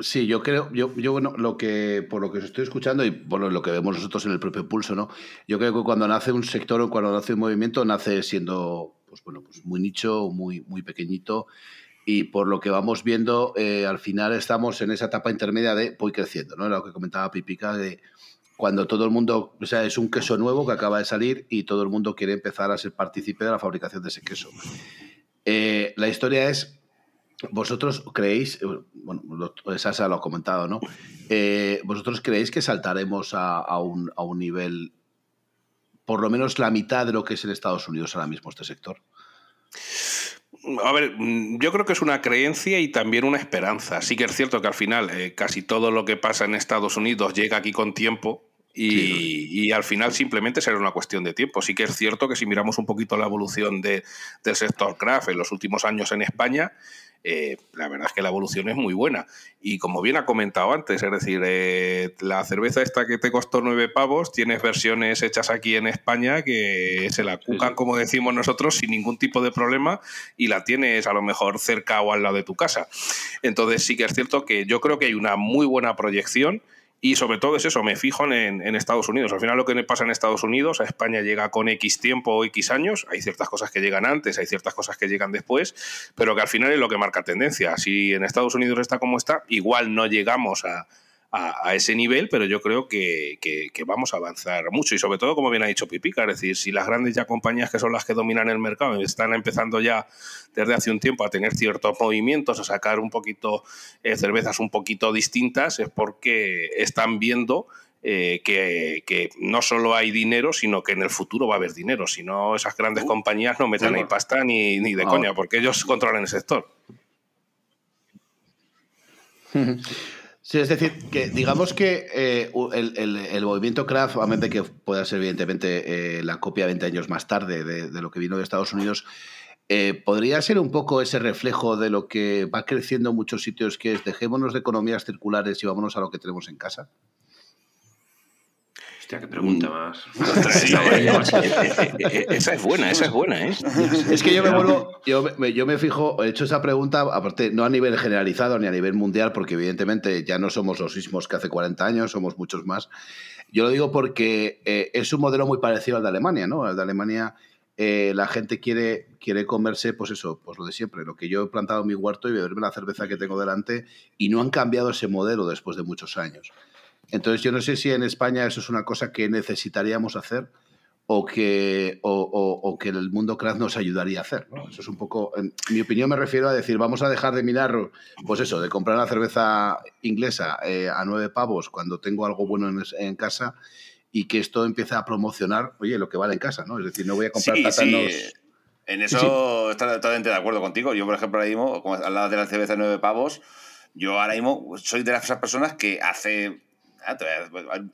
Sí, yo creo, yo, yo bueno, lo que, por lo que os estoy escuchando y por lo que vemos nosotros en el propio pulso, ¿no? Yo creo que cuando nace un sector o cuando nace un movimiento, nace siendo, pues bueno, pues muy nicho, muy, muy pequeñito. Y por lo que vamos viendo, eh, al final estamos en esa etapa intermedia de voy creciendo, ¿no? Lo que comentaba Pipica, de cuando todo el mundo, o sea, es un queso nuevo que acaba de salir y todo el mundo quiere empezar a ser partícipe de la fabricación de ese queso. Eh, la historia es vosotros creéis, eh, bueno, Sasa lo ha comentado, ¿no? Eh, ¿Vosotros creéis que saltaremos a, un, a un nivel por lo menos la mitad de lo que es en Estados Unidos ahora mismo este sector? A ver, mm, yo creo que es una creencia y también una esperanza. Sí que es cierto que al final eh, casi todo lo que pasa en Estados Unidos llega aquí con tiempo y, al final simplemente será una cuestión de tiempo. Sí que es cierto que si miramos un poquito la evolución del sector craft en los últimos años en España, eh, la verdad es que la evolución es muy buena. Y como bien ha comentado antes, es decir, eh, la cerveza esta que te costó nueve pavos, tienes versiones hechas aquí en España que se la cucan, como decimos nosotros, sin ningún tipo de problema y la tienes a lo mejor cerca o al lado de tu casa. Entonces sí que es cierto que yo creo que hay una muy buena proyección y sobre todo es eso, me fijo en, Estados Unidos. Al final lo que pasa en Estados Unidos, a España llega con X tiempo o X años, hay ciertas cosas que llegan antes, hay ciertas cosas que llegan después, pero que al final es lo que marca tendencia. Si en Estados Unidos está como está, igual no llegamos a, a, ese nivel, pero yo creo que, vamos a avanzar mucho y sobre todo, como bien ha dicho Pipica, es decir, si las grandes ya compañías que son las que dominan el mercado están empezando ya desde hace un tiempo a tener ciertos movimientos, a sacar un poquito eh, cervezas un poquito distintas, es porque están viendo eh, que, no solo hay dinero, sino que en el futuro va a haber dinero. Si no, esas grandes uh, compañías no meten ahí pasta ni, ni de ah. coña, porque ellos controlan el sector. Sí, es decir, que digamos que eh, el, movimiento craft, obviamente que pueda ser evidentemente eh, la copia 20 años más tarde de, lo que vino de Estados Unidos, eh, podría ser un poco ese reflejo de lo que va creciendo en muchos sitios, que es dejémonos de economías circulares y vámonos a lo que tenemos en casa. Hostia, qué pregunta más. esa es buena, esa es buena, ¿eh? Es que yo me vuelvo, yo me, yo me fijo, he hecho esa pregunta, aparte, no a nivel generalizado ni a nivel mundial, porque evidentemente ya no somos los mismos que hace 40 años, somos muchos más. Yo lo digo porque eh, es un modelo muy parecido al de Alemania, ¿no? Al de Alemania eh, la gente quiere, quiere comerse, pues eso, pues lo de siempre, lo que yo he plantado en mi huerto y beberme la cerveza que tengo delante, y no han cambiado ese modelo después de muchos años. Entonces yo no sé si en España eso es una cosa que necesitaríamos hacer o que, o, que el mundo craft nos ayudaría a hacer. Eso es un poco, en mi opinión me refiero a decir, vamos a dejar de mirar, pues eso, de comprar la cerveza inglesa eh, a nueve pavos cuando tengo algo bueno en, casa y que esto empiece a promocionar, oye, lo que vale en casa, ¿no? Es decir, no voy a comprar sí, En eso estoy totalmente de acuerdo contigo. Yo, por ejemplo, ahora mismo, como lado de la cerveza a nueve pavos, yo ahora mismo soy de las personas que hace Ah,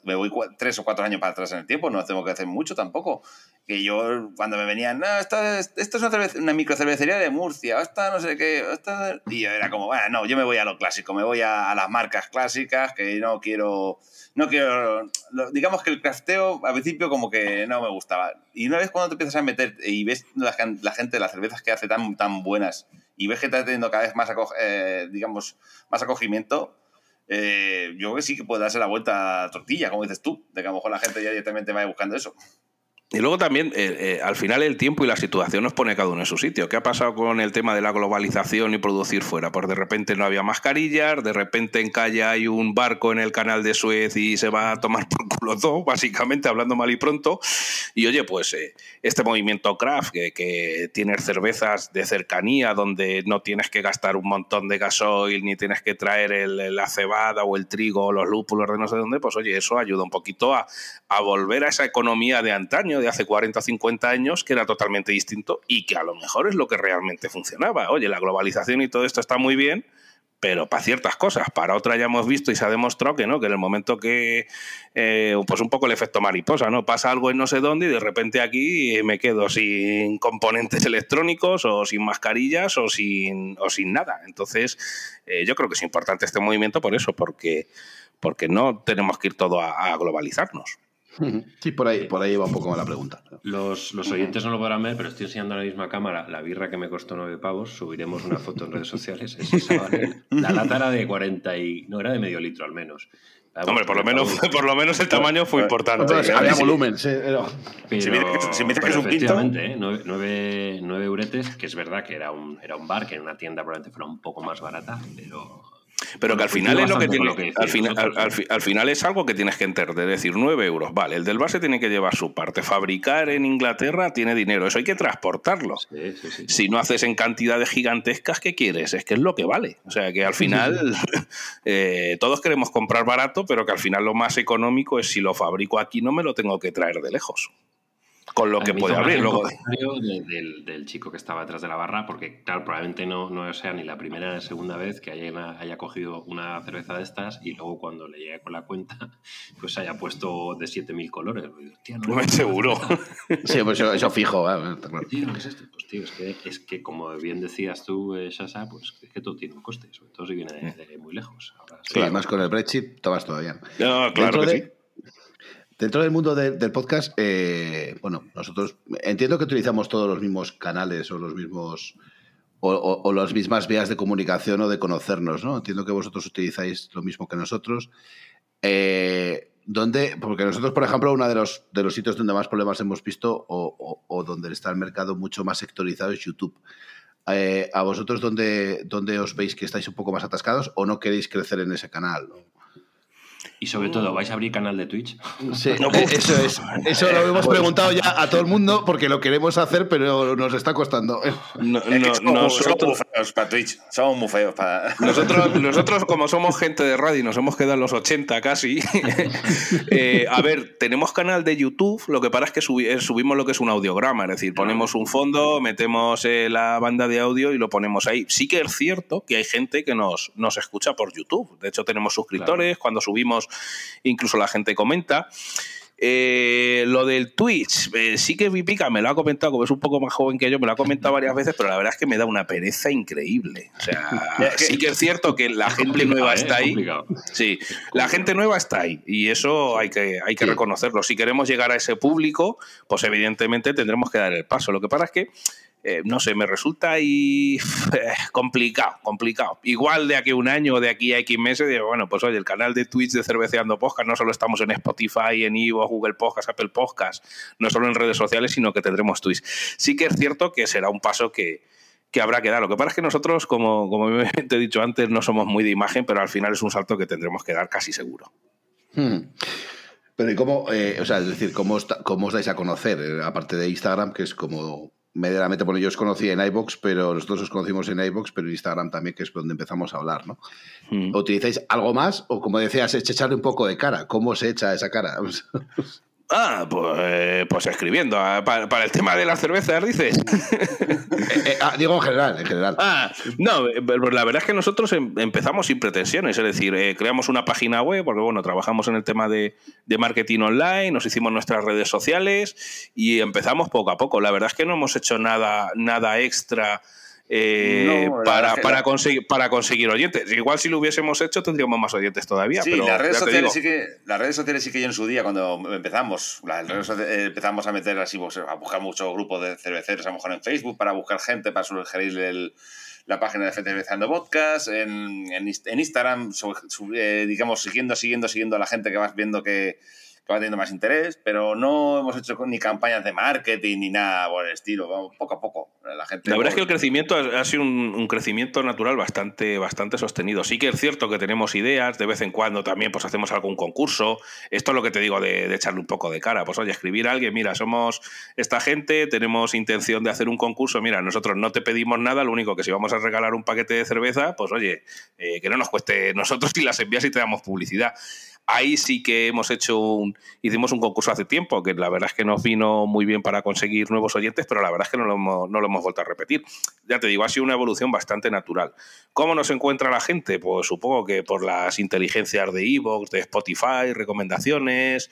me voy tres o cuatro años para atrás en el tiempo, no tengo que hacer mucho tampoco. Que yo, cuando me venían, no, esta, es una, una micro cervecería de Murcia, esta no sé qué, esta... y yo era como, bueno, no, yo me voy a lo clásico, me voy a, las marcas clásicas, que no quiero, no quiero, digamos que el crafteo al principio como que no me gustaba. Y una vez cuando te empiezas a meter y ves la, la gente, las cervezas que hace tan, tan buenas, y ves que está teniendo cada vez más, eh, digamos, más acogimiento, eh, yo creo que sí que puede darse la vuelta a tortilla, como dices tú, de que a lo mejor la gente ya directamente vaya buscando eso. Y luego también, eh, eh, al final, el tiempo y la situación nos pone cada uno en su sitio. ¿Qué ha pasado con el tema de la globalización y producir fuera? Pues de repente no había mascarillas, de repente en calle hay un barco en el canal de Suez y se va a tomar por culo todo, básicamente, hablando mal y pronto. Y oye, pues eh, este movimiento craft, que, que tiene cervezas de cercanía, donde no tienes que gastar un montón de gasoil, ni tienes que traer el, la cebada o el trigo o los lúpulos de no sé dónde, pues oye, eso ayuda un poquito a, a volver a esa economía de antaño de hace 40 o 50 años que era totalmente distinto y que a lo mejor es lo que realmente funcionaba. Oye, la globalización y todo esto está muy bien, pero para ciertas cosas, para otras ya hemos visto y se ha demostrado que no, que en el momento que, eh, pues un poco el efecto mariposa, ¿no? Pasa algo en no sé dónde y de repente aquí me quedo sin componentes electrónicos o sin mascarillas o sin, o sin nada. Entonces, eh, yo creo que es importante este movimiento por eso, porque, porque no tenemos que ir todo a globalizarnos. Sí, por ahí, por ahí va un poco la pregunta. Los, oyentes no lo podrán ver, pero estoy enseñando a la misma cámara la birra que me costó nueve pavos. Subiremos una foto en redes sociales. La lata era de 40 y... No, era de medio litro al menos. Hombre, por lo, menos, por lo menos el tamaño fue importante. había volumen, sí. si me dices que es un efectivamente, ¿eh? nueve, nueve, euretes, que es verdad que era un, era un bar, que en una tienda probablemente fuera un poco más barata, pero Pero que al final es lo que tiene. al, final, al, final es algo que tienes que entender. Es decir, 9 euros. Vale, el del base tiene que llevar su parte. Fabricar en Inglaterra tiene dinero. Eso hay que transportarlo. si no haces en cantidades gigantescas, ¿qué quieres? Es que es lo que vale. O sea que al final eh, todos queremos comprar barato, pero que al final lo más económico es si lo fabrico aquí, no me lo tengo que traer de lejos con lo que puede abrir. Luego... del, del, chico que estaba detrás de la barra, porque claro, probablemente no, no sea ni la primera ni la segunda vez que haya, haya cogido una cerveza de estas y luego cuando le llegue con la cuenta, pues haya puesto de 7000 colores. no, pues seguro. sí, pues eso, fijo. Tío, ¿qué es esto? Pues tío, es que, es que como bien decías tú, eh, Shasa, pues es que todo tiene un coste, sobre todo si viene de, muy lejos. Ahora, sí, además con el Brexit tomas todavía. No, claro que sí Dentro del mundo del podcast, eh, bueno, nosotros entiendo que utilizamos todos los mismos canales o los mismos o, las mismas vías de comunicación o de conocernos, ¿no? Entiendo que vosotros utilizáis lo mismo que nosotros. Eh, porque nosotros, por ejemplo, uno de los, de los sitios donde más problemas hemos visto o, donde está el mercado mucho más sectorizado es YouTube. Eh, ¿A vosotros dónde, dónde os veis que estáis un poco más atascados o no queréis crecer en ese canal? Y sobre todo, ¿vais a abrir canal de Twitch? Sí, eso es. Eso lo hemos preguntado ya a todo el mundo porque lo queremos hacer, pero nos está costando. No, nosotros, somos feos para Twitch. Somos muy feos para. Nosotros, nosotros, como somos gente de radio y nos hemos quedado en los 80 casi. Eh, a ver, tenemos canal de YouTube. Lo que pasa es que eh, subimos lo que es un audiograma. Es decir, ponemos un fondo, metemos eh, la banda de audio y lo ponemos ahí. Sí que es cierto que hay gente que nos, nos escucha por YouTube. De hecho, tenemos suscriptores. Cuando subimos incluso la gente comenta. Eh, lo del Twitch, eh, sí que Vipica me lo ha comentado, como es un poco más joven que yo, me lo ha comentado varias veces, pero la verdad es que me da una pereza increíble. O sea, sí que es cierto que la gente nueva está ahí. Sí, la gente nueva está ahí y eso hay que, hay que reconocerlo. Si queremos llegar a ese público, pues evidentemente tendremos que dar el paso. Lo que pasa es que eh, no sé, me resulta ahí complicado, complicado. Igual de aquí a un año o de aquí a X meses, digo, bueno, pues oye, el canal de Twitch de Cerveceando Podcast, no solo estamos en Spotify, en Ivo, Google Podcast, Apple Podcast, no solo en redes sociales, sino que tendremos Twitch. Sí que es cierto que será un paso que, habrá que dar. Lo que pasa es que nosotros, como, como te he dicho antes, no somos muy de imagen, pero al final es un salto que tendremos que dar casi seguro. Hmm. Pero ¿y cómo, eh, o sea, es decir, cómo, cómo os dais a conocer? Eh, aparte de Instagram, que es como medianamente, bueno, yo os conocí en iBox, pero nosotros os conocimos en iBox, pero en Instagram también, que es donde empezamos a hablar, ¿no? Hmm. ¿Utilizáis algo más? O como decías, echarle un poco de cara. ¿Cómo se echa esa cara? Ah, pues, pues escribiendo. Ah, para, el tema de las cervezas, dices. Eh, eh, ah, digo en general, en general. Ah, no, eh, la verdad es que nosotros em, empezamos sin pretensiones. Es decir, creamos una página web, porque bueno, trabajamos en el tema de, de, marketing online, nos hicimos nuestras redes sociales y empezamos poco a poco. La verdad es que no hemos hecho nada, nada extra eh, para, para, conseguir, para conseguir oyentes. Igual si lo hubiésemos hecho tendríamos más oyentes todavía. Sí, las, redes sociales sí que, las redes sociales sí que yo en su día, cuando empezamos, eh, empezamos a meter así, pues, a buscar muchos grupos de cerveceros, a lo mejor en Facebook, para buscar gente, para sugerirle la página de Cervezando Podcast, en, en, Instagram, eh, digamos, siguiendo, siguiendo, siguiendo a la gente que vas viendo que va teniendo más interés, pero no hemos hecho ni campañas de marketing ni nada por el estilo, vamos, poco a poco. La, gente la verdad es que el crecimiento ha, sido un, crecimiento natural bastante, bastante sostenido. Sí que es cierto que tenemos ideas, de vez en cuando también pues hacemos algún concurso. Esto es lo que te digo de, echarle un poco de cara. Pues oye, escribir a alguien, mira, somos esta gente, tenemos intención de hacer un concurso, mira, nosotros no te pedimos nada, lo único que si vamos a regalar un paquete de cerveza, pues oye, eh, que no nos cueste nosotros y las envías y te damos publicidad. Ahí sí que hemos hecho un, hicimos un concurso hace tiempo, que la verdad es que nos vino muy bien para conseguir nuevos oyentes, pero la verdad es que no lo hemos, no lo hemos vuelto a repetir. Ya te digo, ha sido una evolución bastante natural. ¿Cómo nos encuentra la gente? Pues supongo que por las inteligencias de Evox, de Spotify, recomendaciones.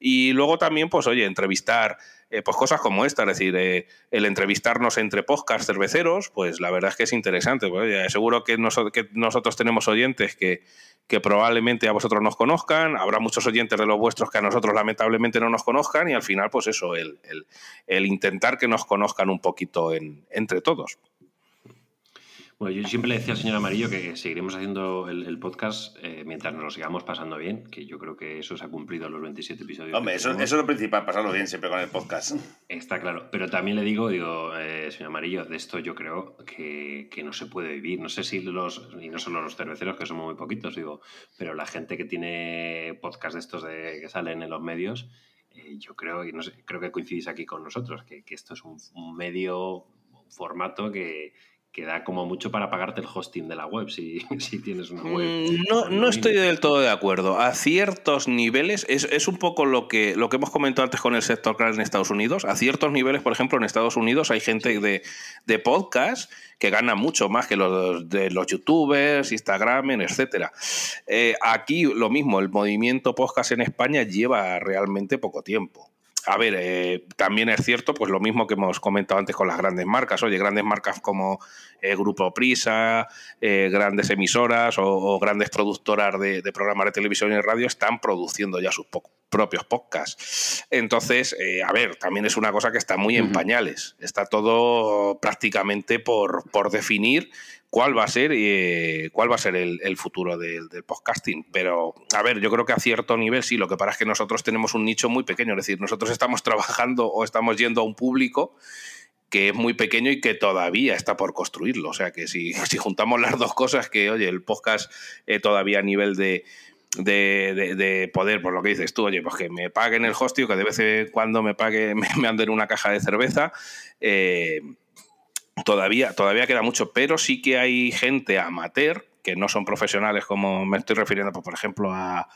Y luego también, pues oye, entrevistar eh, pues cosas como esta, es decir, eh, el entrevistarnos entre podcast cerveceros, pues la verdad es que es interesante. Pues, seguro que, nosotros tenemos oyentes que, que probablemente a vosotros nos conozcan, habrá muchos oyentes de los vuestros que a nosotros lamentablemente no nos conozcan y al final pues eso, el, intentar que nos conozcan un poquito entre todos. Bueno, yo siempre le decía al señor Amarillo que seguiremos haciendo el, podcast eh, mientras nos lo sigamos pasando bien, que yo creo que eso se ha cumplido en los 27 episodios. Hombre, eso, eso, es lo principal, pasarlo bien siempre con el podcast. Está claro, pero también le digo, digo, eh, señor Amarillo, de esto yo creo que, no se puede vivir. No sé si los, y no solo los cerveceros, que somos muy poquitos, digo, pero la gente que tiene podcast de estos de, que salen en los medios, eh, yo creo, y no sé, creo que coincidís aquí con nosotros, que, esto es un medio, un formato que que da como mucho para pagarte el hosting de la web si, si tienes una web. Mm, no, no estoy del todo de acuerdo. A ciertos niveles, es, es, un poco lo que, lo que hemos comentado antes con el sector claro en Estados Unidos. A ciertos niveles, por ejemplo, en Estados Unidos hay gente de, de podcast que gana mucho más que los de los youtubers, Instagram, etcétera. Eh, aquí lo mismo, el movimiento podcast en España lleva realmente poco tiempo a ver, eh, también es cierto, pues lo mismo que hemos comentado antes con las grandes marcas. Oye, grandes marcas como eh, Grupo Prisa, eh, grandes emisoras o, grandes productoras de, programas de televisión y radio están produciendo ya sus propios podcasts. Entonces, a ver, también es una cosa que está muy en pañales. Está todo prácticamente por, por definir cuál va a ser, eh, cuál va a ser el, futuro del, podcasting. Pero, a ver, yo creo que a cierto nivel sí, lo que pasa es que nosotros tenemos un nicho muy pequeño, es decir, nosotros estamos trabajando o estamos yendo a un público que es muy pequeño y que todavía está por construirlo. O sea que si, juntamos las dos cosas, que oye, el podcast eh, todavía a nivel de, de, poder, por lo que dices tú, oye, pues que me paguen el hosting, que de vez en cuando me pague, me, me anden una caja de cerveza. Eh, Todavía, todavía queda mucho, pero sí que hay gente amateur, que no son profesionales, como me estoy refiriendo, pues, por ejemplo, a,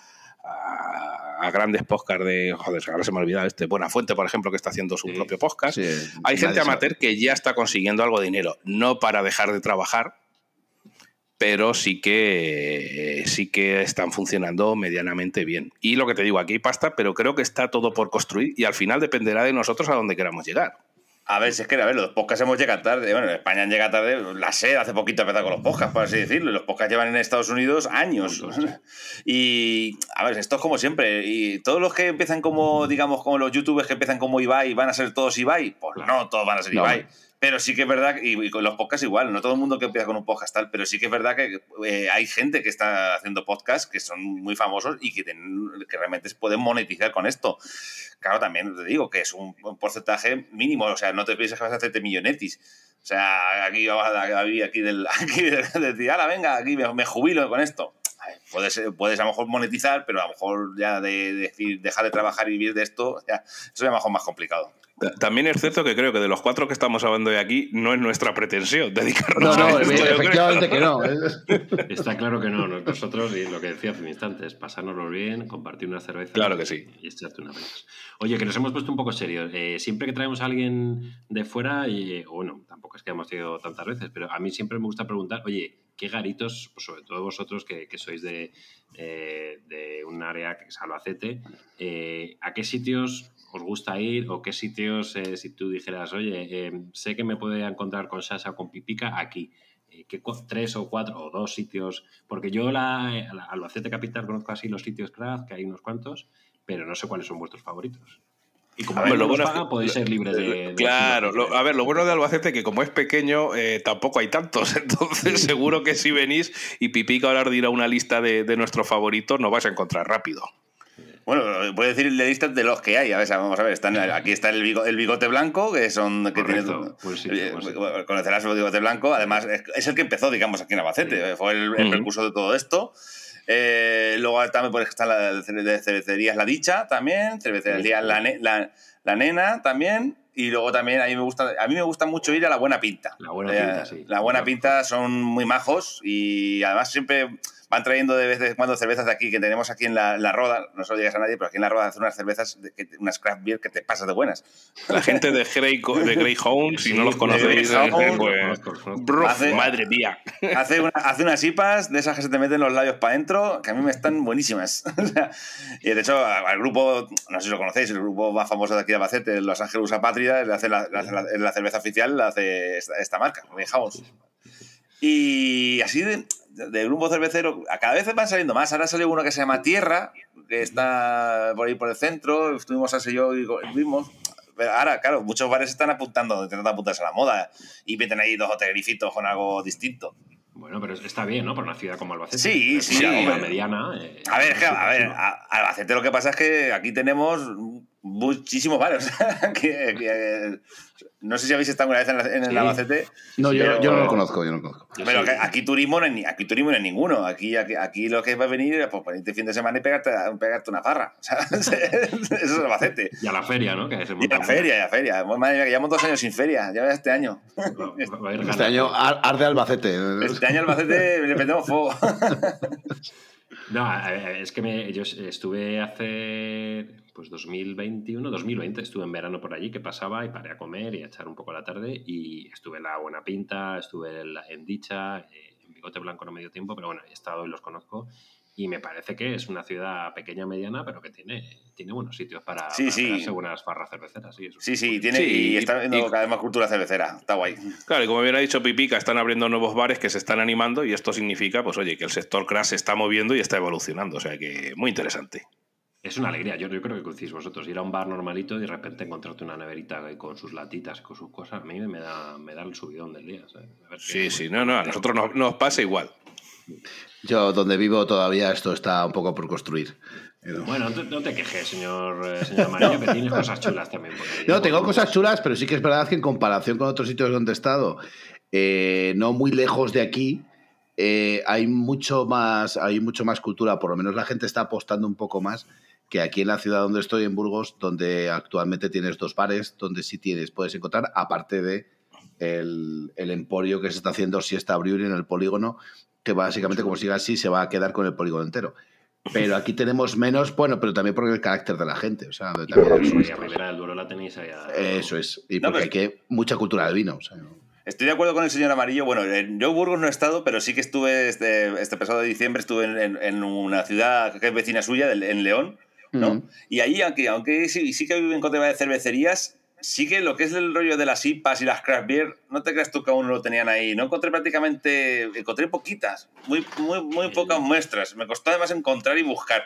a, grandes podcasts de. Joder, ahora se me olvida este. Buena Fuente, por ejemplo, que está haciendo su propio podcast. hay gente amateur que ya está consiguiendo algo de dinero, no para dejar de trabajar, pero sí que sí que están funcionando medianamente bien. Y lo que te digo, aquí hay pasta, pero creo que está todo por construir y al final dependerá de nosotros a dónde queramos llegar. A ver, si es que, a ver, los podcasts hemos llegado tarde. Bueno, en España han llegado tarde. La SED hace poquito empezó con los podcasts, por así decirlo. Los podcasts llevan en Estados Unidos años. y, a ver, esto es como siempre. Y todos los que empiezan como, digamos, como los youtubers que empiezan como Ibai, ¿van a ser todos Ibai? Pues no, todos van a ser Ibai. Pero sí que es verdad, y, con los podcasts igual, no todo el mundo que empieza con un podcast tal, pero sí que es verdad que eh, hay gente que está haciendo podcasts que son muy famosos y que, que realmente se pueden monetizar con esto. Claro, también te digo que es un, porcentaje mínimo, o sea, no te pienses que vas a hacerte millonetis. O sea, aquí vamos a aquí del, aquí decir, ala, venga, aquí me, jubilo con esto. Puedes, puedes a lo mejor monetizar, pero a lo mejor ya de, decir, dejar de trabajar y vivir de esto, ya, eso es a lo mejor más complicado. También es cierto que creo que de los cuatro que estamos hablando de aquí, no es nuestra pretensión dedicarnos no, no, efectivamente que no. Está claro que no. Nosotros, y lo que decía hace un instante, es pasárnoslo bien, compartir una cerveza. Claro que sí. Y echarte una vez. Oye, que nos hemos puesto un poco serios. Eh, siempre que traemos a alguien de fuera, y bueno, tampoco es que hemos tenido tantas veces, pero a mí siempre me gusta preguntar, oye, ¿qué garitos, pues sobre todo vosotros que, sois de, eh, de, un área que es Albacete, eh, ¿a qué sitios os gusta ir o qué sitios, eh, si tú dijeras, oye, eh, sé que me puede encontrar con Sasha o con Pipica aquí? Eh, ¿Qué tres o cuatro o dos sitios? Porque yo la, la Albacete Capital conozco así los sitios craft, que hay unos cuantos, pero no sé cuáles son vuestros favoritos. Y como a ver, lo bueno paga, podéis ser libres de. claro, a ver, lo bueno de Albacete que como es pequeño, tampoco hay tantos. Entonces, seguro que si venís y Pipica ahora dirá una lista de, de nuestros favoritos, nos vais a encontrar rápido. Bueno, voy a decir la lista de los que hay. A ver, vamos a ver. Están, aquí está el bigote, el bigote blanco, que son. Que tiene, pues conocerás el bigote blanco. Además, es el que empezó, digamos, aquí en Albacete. Fue el, el de todo esto. Eh, luego también pues, están las cervecerías La Dicha, también. Cervecerías la, la, la, Nena, también. Y luego también a mí me gusta, a mí me gusta mucho ir a la Buena Pinta. La Buena Pinta, eh, sí. La Buena Pinta son muy majos y además siempre van trayendo de vez en cuando cervezas de aquí que tenemos aquí en la, la Roda, no se lo digas a nadie, pero aquí en la Roda hacen unas cervezas, de, unas craft beer que te pasas de buenas. La gente de, Grey, de Greyhound, si no los conocéis, pues, hace, madre mía. Hace, hace, unas IPAs de esas que se te meten los labios para adentro, que a mí me están buenísimas. y de hecho, al grupo, no sé si lo conocéis, el grupo más famoso de aquí de Albacete, Los Ángeles Apátrida, le hace la, la, cerveza oficial, la hace esta, esta marca, Greyhound. Y así de, de grupo cervecero, a cada vez van saliendo más. Ahora salió uno que se llama Tierra, que está por ahí por el centro. Estuvimos hace yo y vimos. pero ahora, claro, muchos bares están apuntando, intentando apuntarse a la moda y meten ahí dos o tres grifitos con algo distinto. Bueno, pero está bien, ¿no? Por una ciudad como Albacete. Sí, sí, una hombre. mediana. eh, A ver, a sí, ver, sí. a- Albacete lo que pasa es que aquí tenemos muchísimos bares. que- que- no sé si habéis estado alguna vez en, la- en el Sí. Albacete. No, yo, pero- yo no lo conozco, yo no lo conozco. Pero sí. aquí turismo no hay, ni- aquí turismo no hay ninguno. Aquí, aquí, aquí lo que va a venir es pues, ponerte fin de semana y pegarte, pegarte una farra. Eso es Albacete. Y a la feria, ¿no? Que Y a la feria, y a la feria. Madre mía, que llevamos dos años sin feria. Ya ves este año. Este año ar- arde Albacete. Este año Albacete le prendemos fuego. No, eh, es que me- yo estuve hace pues 2021, 2020, estuve en verano por allí que pasaba y paré a comer y a echar un poco la tarde y estuve en la Buena Pinta, estuve en, la- en Dicha, eh, en Bigote Blanco no me dio tiempo, pero bueno, he estado y los conozco y me parece que es una ciudad pequeña, mediana, pero que tiene, tiene buenos sitios para, Sí, para sí. buenas farras cerveceras. Sí, Sí, sí, tiene, Sí, y está viendo y- cada vez más cultura cervecera. Está guay. Claro, y como bien ha dicho Pipica, están abriendo nuevos bares que se están animando y esto significa, pues oye, que el sector crash se está moviendo y está evolucionando. O sea que muy interesante. Es una alegría, yo, yo creo que coincidís vosotros. Ir a un bar normalito y de repente encontrarte una neverita con sus latitas, con sus cosas, a mí me da, me da el subidón del día. ¿sabes? A ver Sí, sí, no, no, a nosotros nos, nos pasa igual. Yo, donde vivo, todavía esto está un poco por construir. Bueno, no te, quejes, señor, eh, señor Amarillo, que tienes cosas chulas también. No, tengo cosas chulas, pero sí que es verdad que en comparación con otros sitios donde he estado, eh, no muy lejos de aquí, eh, hay mucho más, hay mucho más cultura. Por lo menos la gente está apostando un poco más que aquí en la ciudad donde estoy, en Burgos, donde actualmente tienes dos bares, donde sí tienes, puedes encontrar, aparte de el, el emporio que se está haciendo Siesta Brewery en el polígono, que básicamente, como siga así, se va a quedar con el polígono entero. Pero aquí tenemos menos, bueno, pero también por el carácter de la gente. O sea, también Pues es- ahí a Ribera del Duero la tenéis ahí. a- eso es. Y No, porque pero- hay que mucha cultura del vino. o sea, ¿no? Estoy de acuerdo con el señor Amarillo. Bueno, en- yo en Burgos no he estado, pero sí que estuve este, este pasado de diciembre, estuve en, en- en una ciudad que es vecina suya, en León, ¿no? Y ahí, aunque, aunque sí, sí que viven con tema de cervecerías, sí que lo que es el rollo de las IPAs y las craft beer, no te creas tú que aún lo tenían ahí. No encontré prácticamente, encontré poquitas, muy, muy, muy pocas muestras. Me costó además encontrar y buscar.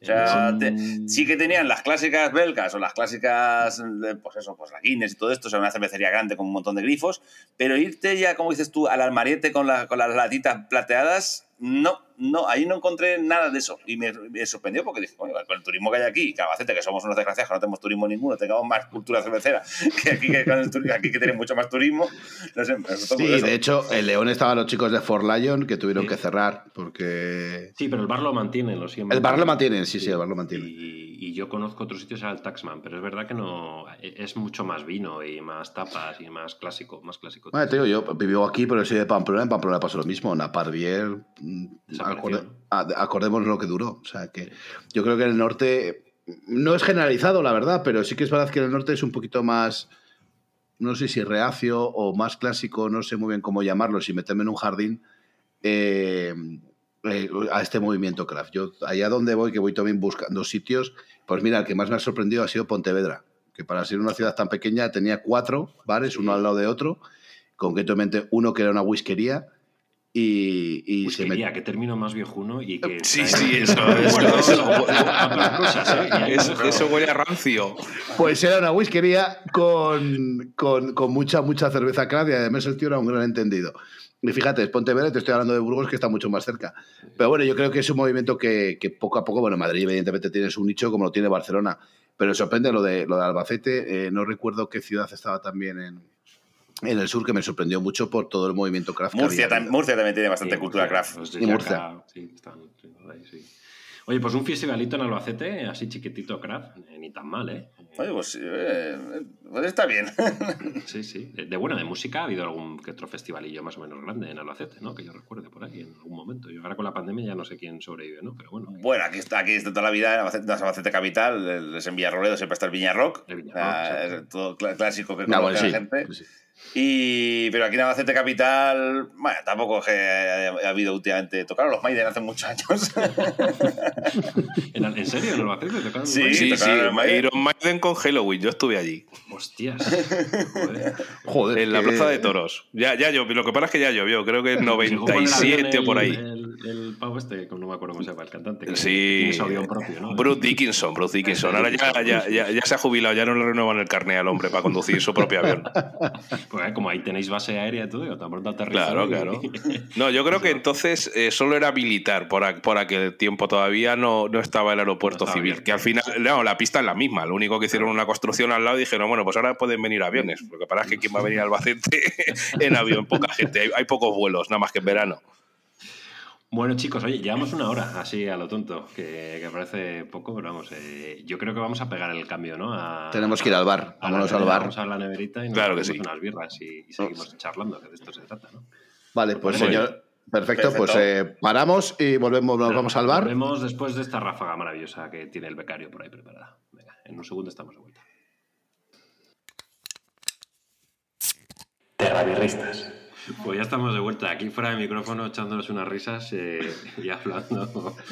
O sea, te- sí que tenían las clásicas belgas o las clásicas, pues eso, pues la Guinness y todo esto, o sea, una cervecería grande con un montón de grifos, pero irte ya, como dices tú, al almariete con, la- con las latitas plateadas, no, no, ahí no encontré nada de eso. Y me, me sorprendió porque dije, bueno, con el turismo que hay aquí, que Albacete, que somos unos desgraciados, que no tenemos turismo ninguno, tengamos más cultura cervecera que aquí que, con el aquí que tienen mucho más turismo, no sé, me Sí, curioso. de hecho, en León estaban los chicos de Fort Lion que tuvieron Sí. que cerrar porque. Sí, pero el bar lo mantienen, lo siempre. El bar lo mantienen, sí, sí, el bar lo mantienen. Y, y yo conozco otros sitios al Taxman, pero es verdad que no. Es mucho más vino y más tapas y más clásico. Más clásico. Bueno, te digo, yo vivo aquí, pero soy de Pamplona. En Pamplona pasó lo mismo. Naparvier, mm, acorde- ah, acordémonos lo que duró. O sea, que yo creo que en el norte no es generalizado, la verdad, pero sí que es verdad que en el norte es un poquito más, no sé si reacio o más clásico, no sé muy bien cómo llamarlo, si meterme en un jardín eh, eh, a este movimiento craft. Yo allá donde voy, que voy también buscando sitios, pues mira, el que más me ha sorprendido ha sido Pontevedra, que para ser una ciudad tan pequeña tenía cuatro bares, uno al lado de otro, concretamente uno que era una whiskería y, y se Whiskería, met- que término más viejuno y que. Sí, sí, eso, eso, ¿eh? Huele a rancio. Pues era una whiskería con, con, con mucha, mucha cerveza craft y además el tío era un gran entendido. Y fíjate, es Pontevedra, te estoy hablando de Burgos, que está mucho más cerca. Pero bueno, yo creo que es un movimiento que, que poco a poco, bueno, Madrid evidentemente tiene su nicho como lo tiene Barcelona, pero sorprende lo de, lo de Albacete. eh, no recuerdo qué ciudad estaba también en, en el sur, que me sorprendió mucho por todo el movimiento craft. que Murcia, había tam- habido. Murcia también tiene bastante Sí, cultura Murcia, craft. los de Y Murcia. sí, están- ahí, sí. Oye, pues un festivalito en Albacete, así chiquitito craft, eh, ni tan mal, ¿eh? Oye, pues, eh, pues está bien. Sí, sí. De, de bueno, de música ha habido algún que otro festivalillo más o menos grande en Albacete, ¿no? Que yo recuerde por ahí en algún momento. Yo ahora con la pandemia ya no sé quién sobrevive, ¿no? Pero bueno. Bueno, aquí está, aquí está toda la vida en Albacete, Capital, es en Villarroledo, siempre está el Viña Rock. El Viña Ah, todo cl- clásico que conoce bueno, sí, la gente. pues sí. Y, pero aquí en Albacete Capital, bueno, tampoco es que haya ha habido últimamente. Tocaron los Maiden hace muchos años. ¿En, en serio? ¿En Albacete? ¿Tocaron Sí, los Sí, sí, tocaron el Maiden. Iron Maiden con Halloween, yo estuve allí. Hostias. Joder. Joder, En la que- Plaza de Toros. Ya, ya llovió, lo que pasa es que ya llovió, creo que en Llegó con el avión 97 o por ahí. el- el pavo este, no me acuerdo cómo se llama, el cantante. Que sí. Tiene su avión propio, ¿no? Bruce Dickinson, Bruce Dickinson. Ahora ya, ya, ya, ya, se ha jubilado, ya no le renuevan el carnet al hombre para conducir su propio avión. Pues eh, como ahí tenéis base aérea y todo, tan pronto aterrizar. Claro, claro. No, yo creo que entonces eh, solo era militar por, a, por, aquel tiempo. Todavía no, no estaba el aeropuerto no civil. Bien. Que al final, no, la pista es la misma. Lo único que hicieron una construcción al lado y dijeron, bueno, pues ahora pueden venir aviones. Lo que pasa es que quién va a venir al Albacete en avión, poca gente. Hay, hay pocos vuelos, nada más que en verano. Bueno, chicos, oye, llevamos una hora así a lo tonto, que, que parece poco, pero vamos, eh, yo creo que vamos a pegar el cambio, ¿no? A, Tenemos que ir al bar, a vámonos la, al bar. Vamos a la neverita y nos Claro que sí. unas birras y, y seguimos charlando, que de esto se trata, ¿no? Vale, pues señor. Perfecto, Perfecto. pues eh, paramos y volvemos, nos vamos al bar. Volvemos después de esta ráfaga maravillosa que tiene el becario por ahí preparada. Venga, en un segundo estamos de vuelta. Terrabirristas. Pues ya estamos de vuelta, aquí fuera de micrófono echándonos unas risas eh, y hablando.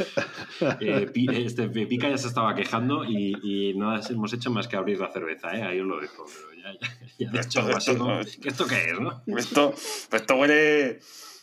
Eh, este, Pica ya se estaba quejando y, y no hemos hecho más que abrir la cerveza, ¿eh? ahí os lo dejo. Pero ya, ya, ya de hecho, Esto- así como, esto- ¿qué ¿Esto qué es, no? Esto, esto huele.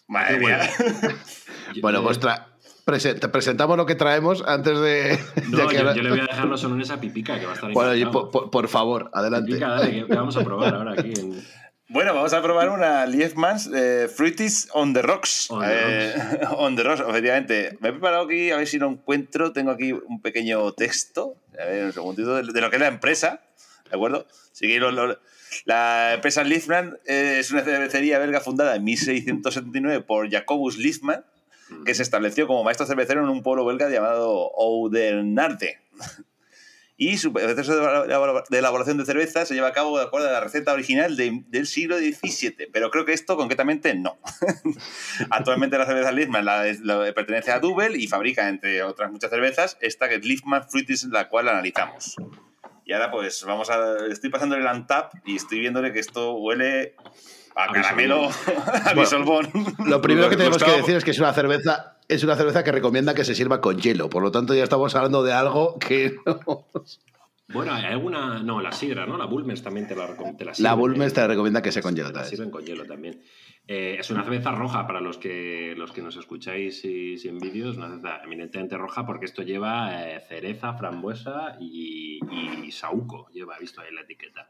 Madre mía. Bueno, pues tra- presentamos lo que traemos antes de. No, de que yo, le voy a dejar los honores a Pipica, que va a estar Bueno, por, por- favor, adelante. Pipica, dale, que vamos a probar ahora aquí en... Bueno, vamos a probar una Liefmans eh, Fruities on the Rocks. On the Eh, on the Rocks, efectivamente. Me he preparado aquí, a ver si lo encuentro. Tengo aquí un pequeño texto. A ver, un segundito, de, lo que es la empresa. ¿De acuerdo? Sí que lo- lo- la empresa Liefmans eh, es una cervecería belga fundada en 1679 por Jacobus Liefman, que se estableció como maestro cervecero en un pueblo belga llamado Oudenarde. Y su proceso de elabora- de elaboración de cerveza se lleva a cabo de acuerdo a la receta original de- del siglo XVII, pero creo que esto concretamente no. Actualmente la cerveza Liefman la, la- pertenece a Dubel y fabrica, entre otras muchas cervezas, esta que es Liefman Fruities, la cual analizamos. Y ahora pues vamos a... Estoy pasando el Antap y estoy viéndole que esto huele a caramelo, a bisolbón. Lo primero que tenemos que decir es que es una cerveza. Es una cerveza que recomienda que se sirva con hielo. Por lo tanto, ya estamos hablando de algo que no. Bueno, hay alguna... No, la sidra, ¿no? La Bulmers también te la, te la La sirven, Bulmes ¿eh? te recomienda que sea con hielo. Te la sirven con hielo también. Eh, es una cerveza roja para los que, los que nos escucháis y, sin vídeos, una cerveza eminentemente roja porque esto lleva eh, cereza, frambuesa y, y saúco, lleva, visto ahí la etiqueta.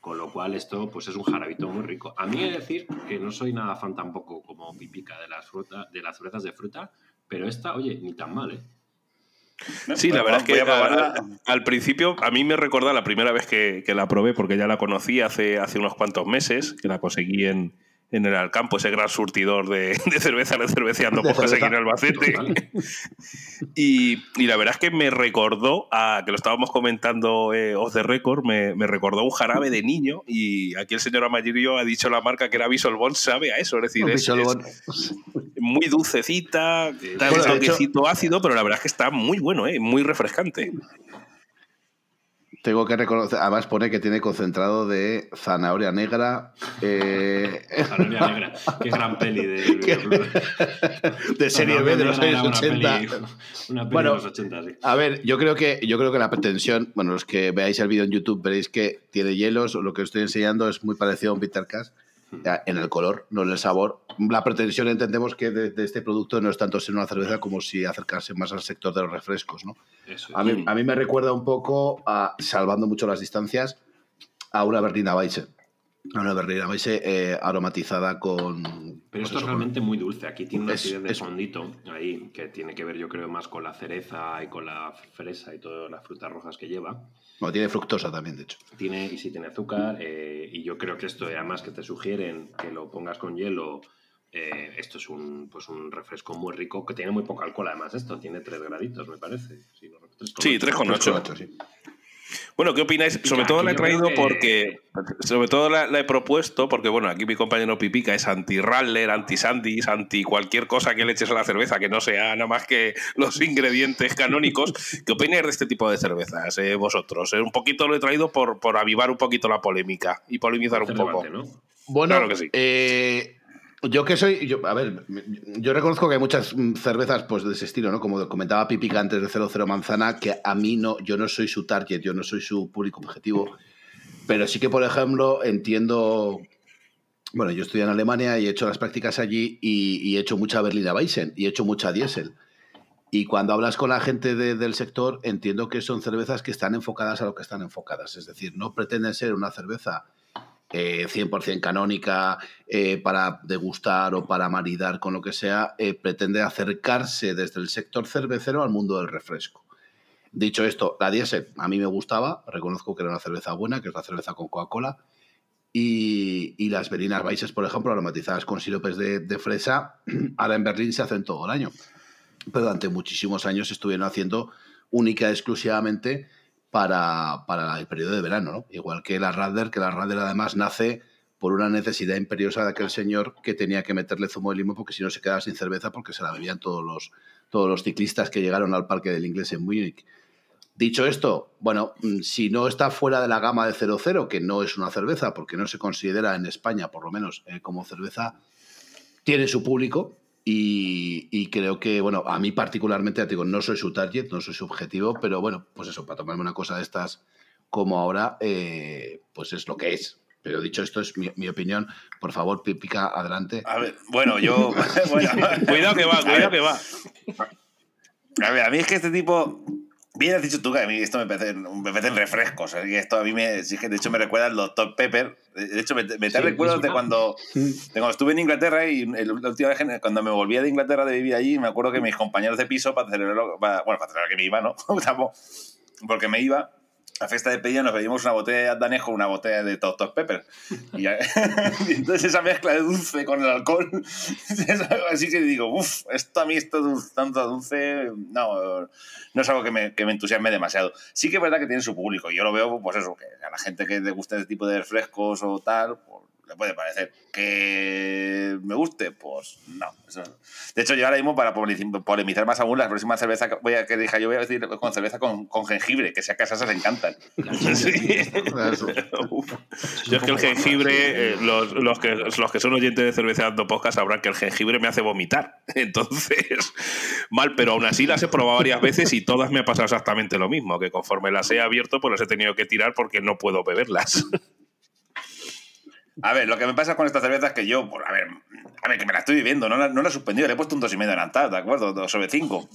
Con lo cual esto pues es un jarabito muy rico. A mí he de decir que no soy nada fan tampoco como pipica de las, fruta, de las cervezas de fruta, pero esta, oye, ni tan mal, ¿eh? Sí, la verdad es que a al principio a mí me recuerda la primera vez que, que la probé, porque ya la conocí hace, hace unos cuantos meses, que la conseguí en, en el Alcampo, ese gran surtidor de, de cerveza de cerveceando pocas aquí en. Albacete. Y, y la verdad es que me recordó, a, que lo estábamos comentando eh, off the record, me, me recordó un jarabe de niño y aquí el señor Amayirio ha dicho la marca que era Bisolbón, sabe a eso, es decir, es, es muy dulcecita, da Bueno, un de hecho- toquecito ácido, pero la verdad es que está muy bueno, eh, muy refrescante. Tengo que reconocer. Además, pone que tiene concentrado de zanahoria negra. eh, Zanahoria negra. Qué gran peli de... de serie B de los años negra, 80. Una peli, una peli Bueno, de los 80, sí. A ver, yo creo que yo creo que la pretensión, bueno, los que veáis el vídeo en YouTube veréis que tiene hielos, lo que os estoy enseñando es muy parecido a un bitter cash ya, en el color, no en el sabor. La pretensión entendemos que de, de este producto no es tanto ser una cerveza como si acercarse más al sector de los refrescos, ¿no? Eso A mí, a mí me recuerda un poco, a, salvando mucho las distancias, a una Berliner Weisse. A una Berliner Weisse eh, aromatizada con... Pero pues esto es realmente muy dulce. Aquí tiene una acidez de es- fondito ahí, que tiene que ver, yo creo, más con la cereza y con la fresa y todas las frutas rojas que lleva. Bueno, tiene fructosa también, de hecho. Tiene, y sí tiene azúcar, eh, y yo creo que esto, además, que te sugieren que lo pongas con hielo. eh, esto es un, pues un refresco muy rico que tiene muy poco alcohol, además. Esto tiene 3 graditos, me parece. Si no, 3,8. Sí, 3,8. 3,8, sí. Bueno, ¿qué opináis? Sobre todo la he traído que- porque. Sobre todo la, la he propuesto porque, bueno, aquí mi compañero Pipica es anti-Rattler, anti-Sandys, anti cualquier cosa que le eches a la cerveza que no sea nada más que los ingredientes canónicos. ¿Qué opináis de este tipo de cervezas, eh, vosotros? Eh, un poquito lo he traído por, por avivar un poquito la polémica y polemizar un poco. debate, ¿no? Bueno, Claro que sí. eh, yo que soy, a ver, yo reconozco que hay muchas mm, cervezas pues de ese estilo, ¿no? Como comentaba Pipica antes de 00 Manzana, que a mí no, yo no soy su target, yo no soy su público objetivo, pero sí que, por ejemplo, entiendo bueno, yo estoy en Alemania y he hecho las prácticas allí y, he hecho mucha Berliner Weissen y he hecho mucha Diesel. Y cuando hablas con la gente del sector, entiendo que son cervezas que están enfocadas a lo que están enfocadas. Es decir, no pretenden ser una cerveza eh, 100% canónica eh, para degustar o para maridar con lo que sea. Eh, pretende acercarse desde el sector cervecero al mundo del refresco. Dicho esto, la Diesel a mí me gustaba. Reconozco que era una cerveza buena, que es la cerveza con Coca-Cola. Y, las Berliner Weisses, por ejemplo, aromatizadas con siropes de, de fresa, ahora en Berlín se hacen todo el año pero durante muchísimos años estuvieron haciendo única y exclusivamente para, para el periodo de verano, ¿no? Igual que la Radler, que la Radler además nace por una necesidad imperiosa de aquel señor que tenía que meterle zumo de limón porque si no se quedaba sin cerveza porque se la bebían todos los, todos los ciclistas que llegaron al Parque del Inglés en Múnich. Dicho esto, bueno, mm, si no está fuera de la gama de 00, que no es una cerveza, porque no se considera en España, por lo menos, eh, como cerveza, tiene su público, y, creo que, bueno, a mí particularmente, digo, no soy su target, no soy su objetivo, pero bueno, pues eso, para tomarme una cosa de estas como ahora, eh, pues es lo que es. Pero dicho esto, es mi, opinión. Por favor, pica adelante. A ver, bueno, yo. cuidado que va, cuidado que va. A ver, a mí es que este tipo Bien has dicho tú que a mí esto me parece, me parecen refrescos. Y esto a mí me. de hecho, me recuerda al Dr. Pepper. De hecho, me, me te recuerdos de cuando, de cuando estuve en Inglaterra y la última vez cuando me volvía de Inglaterra de vivir allí, me acuerdo que mis compañeros de piso, para celebrar, bueno, para celebrar que me iba, ¿no? Porque me iba, a fiesta de Peña nos pedimos una botella de Danejo, una botella de Dr. Pepper. Y, entonces esa mezcla de dulce con el alcohol, así que digo, uff, esto a mí, esto dulce, tanto dulce, no, no es algo que me, que me, entusiasme demasiado. Sí que es verdad que tiene su público, yo lo veo, pues eso, que a la gente que le gusta este tipo de refrescos o tal, pues le puede parecer. Que me guste, pues no. De hecho, yo ahora mismo, para polemizar más aún, la próxima cerveza voy a, que dije, yo voy a decir con cerveza con, con jengibre, que sea que a esas se le encantan. yo es que el jengibre, eh, los, los, que, los que son oyentes de cerveza dando podcast sabrán que el jengibre me hace vomitar. Entonces, mal, pero aún así las he probado varias veces y todas me ha pasado exactamente lo mismo, que conforme las he abierto, pues las he tenido que tirar porque no puedo beberlas. A ver, lo que me pasa con esta cerveza es que yo, a ver, a ver, que me la estoy viviendo, no la, no la he suspendido, le he puesto un 2,5 adelantado, ¿de acuerdo? 2 sobre 5.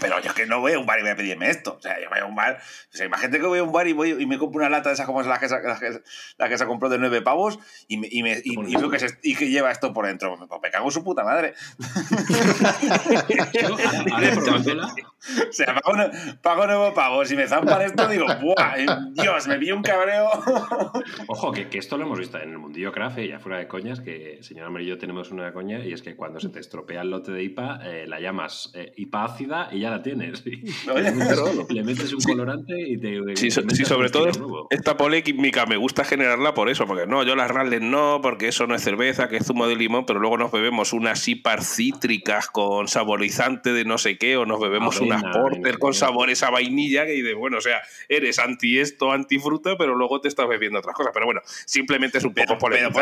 Pero yo es que no voy a un bar y voy a pedirme esto. O sea, yo voy a un bar. O sea, imagínate que voy a un bar y, voy, y me compro una lata de esas como es la que, la que, la que se compró de 9 pavos y, me, y, me, y, veo que, se, y que lleva esto por dentro. Pues me cago en su puta madre. o sea, pago, pago 9 pavos y me zampan esto, digo, ¡buah! Eh, Dios, me vi un cabreo. Ojo, que, que, esto lo hemos visto en el mundillo craft, ya fuera de coñas, que señor Amarillo tenemos una coña y es que cuando se te estropea el lote de IPA, eh, la llamas eh, IPA ácida y ya la tienes. le metes un colorante y te. Sí, sobre todo esta polémica me gusta generarla por eso, porque no, yo las Ralles no, porque eso no es cerveza, que es zumo de limón, pero luego nos bebemos unas sipar cítricas con saborizante de no sé qué, o nos bebemos unas porter con sabores a vainilla, que dices, bueno, o sea, eres anti esto, anti fruta, pero luego te estás bebiendo otras cosas. Pero bueno, simplemente es un poco polémico.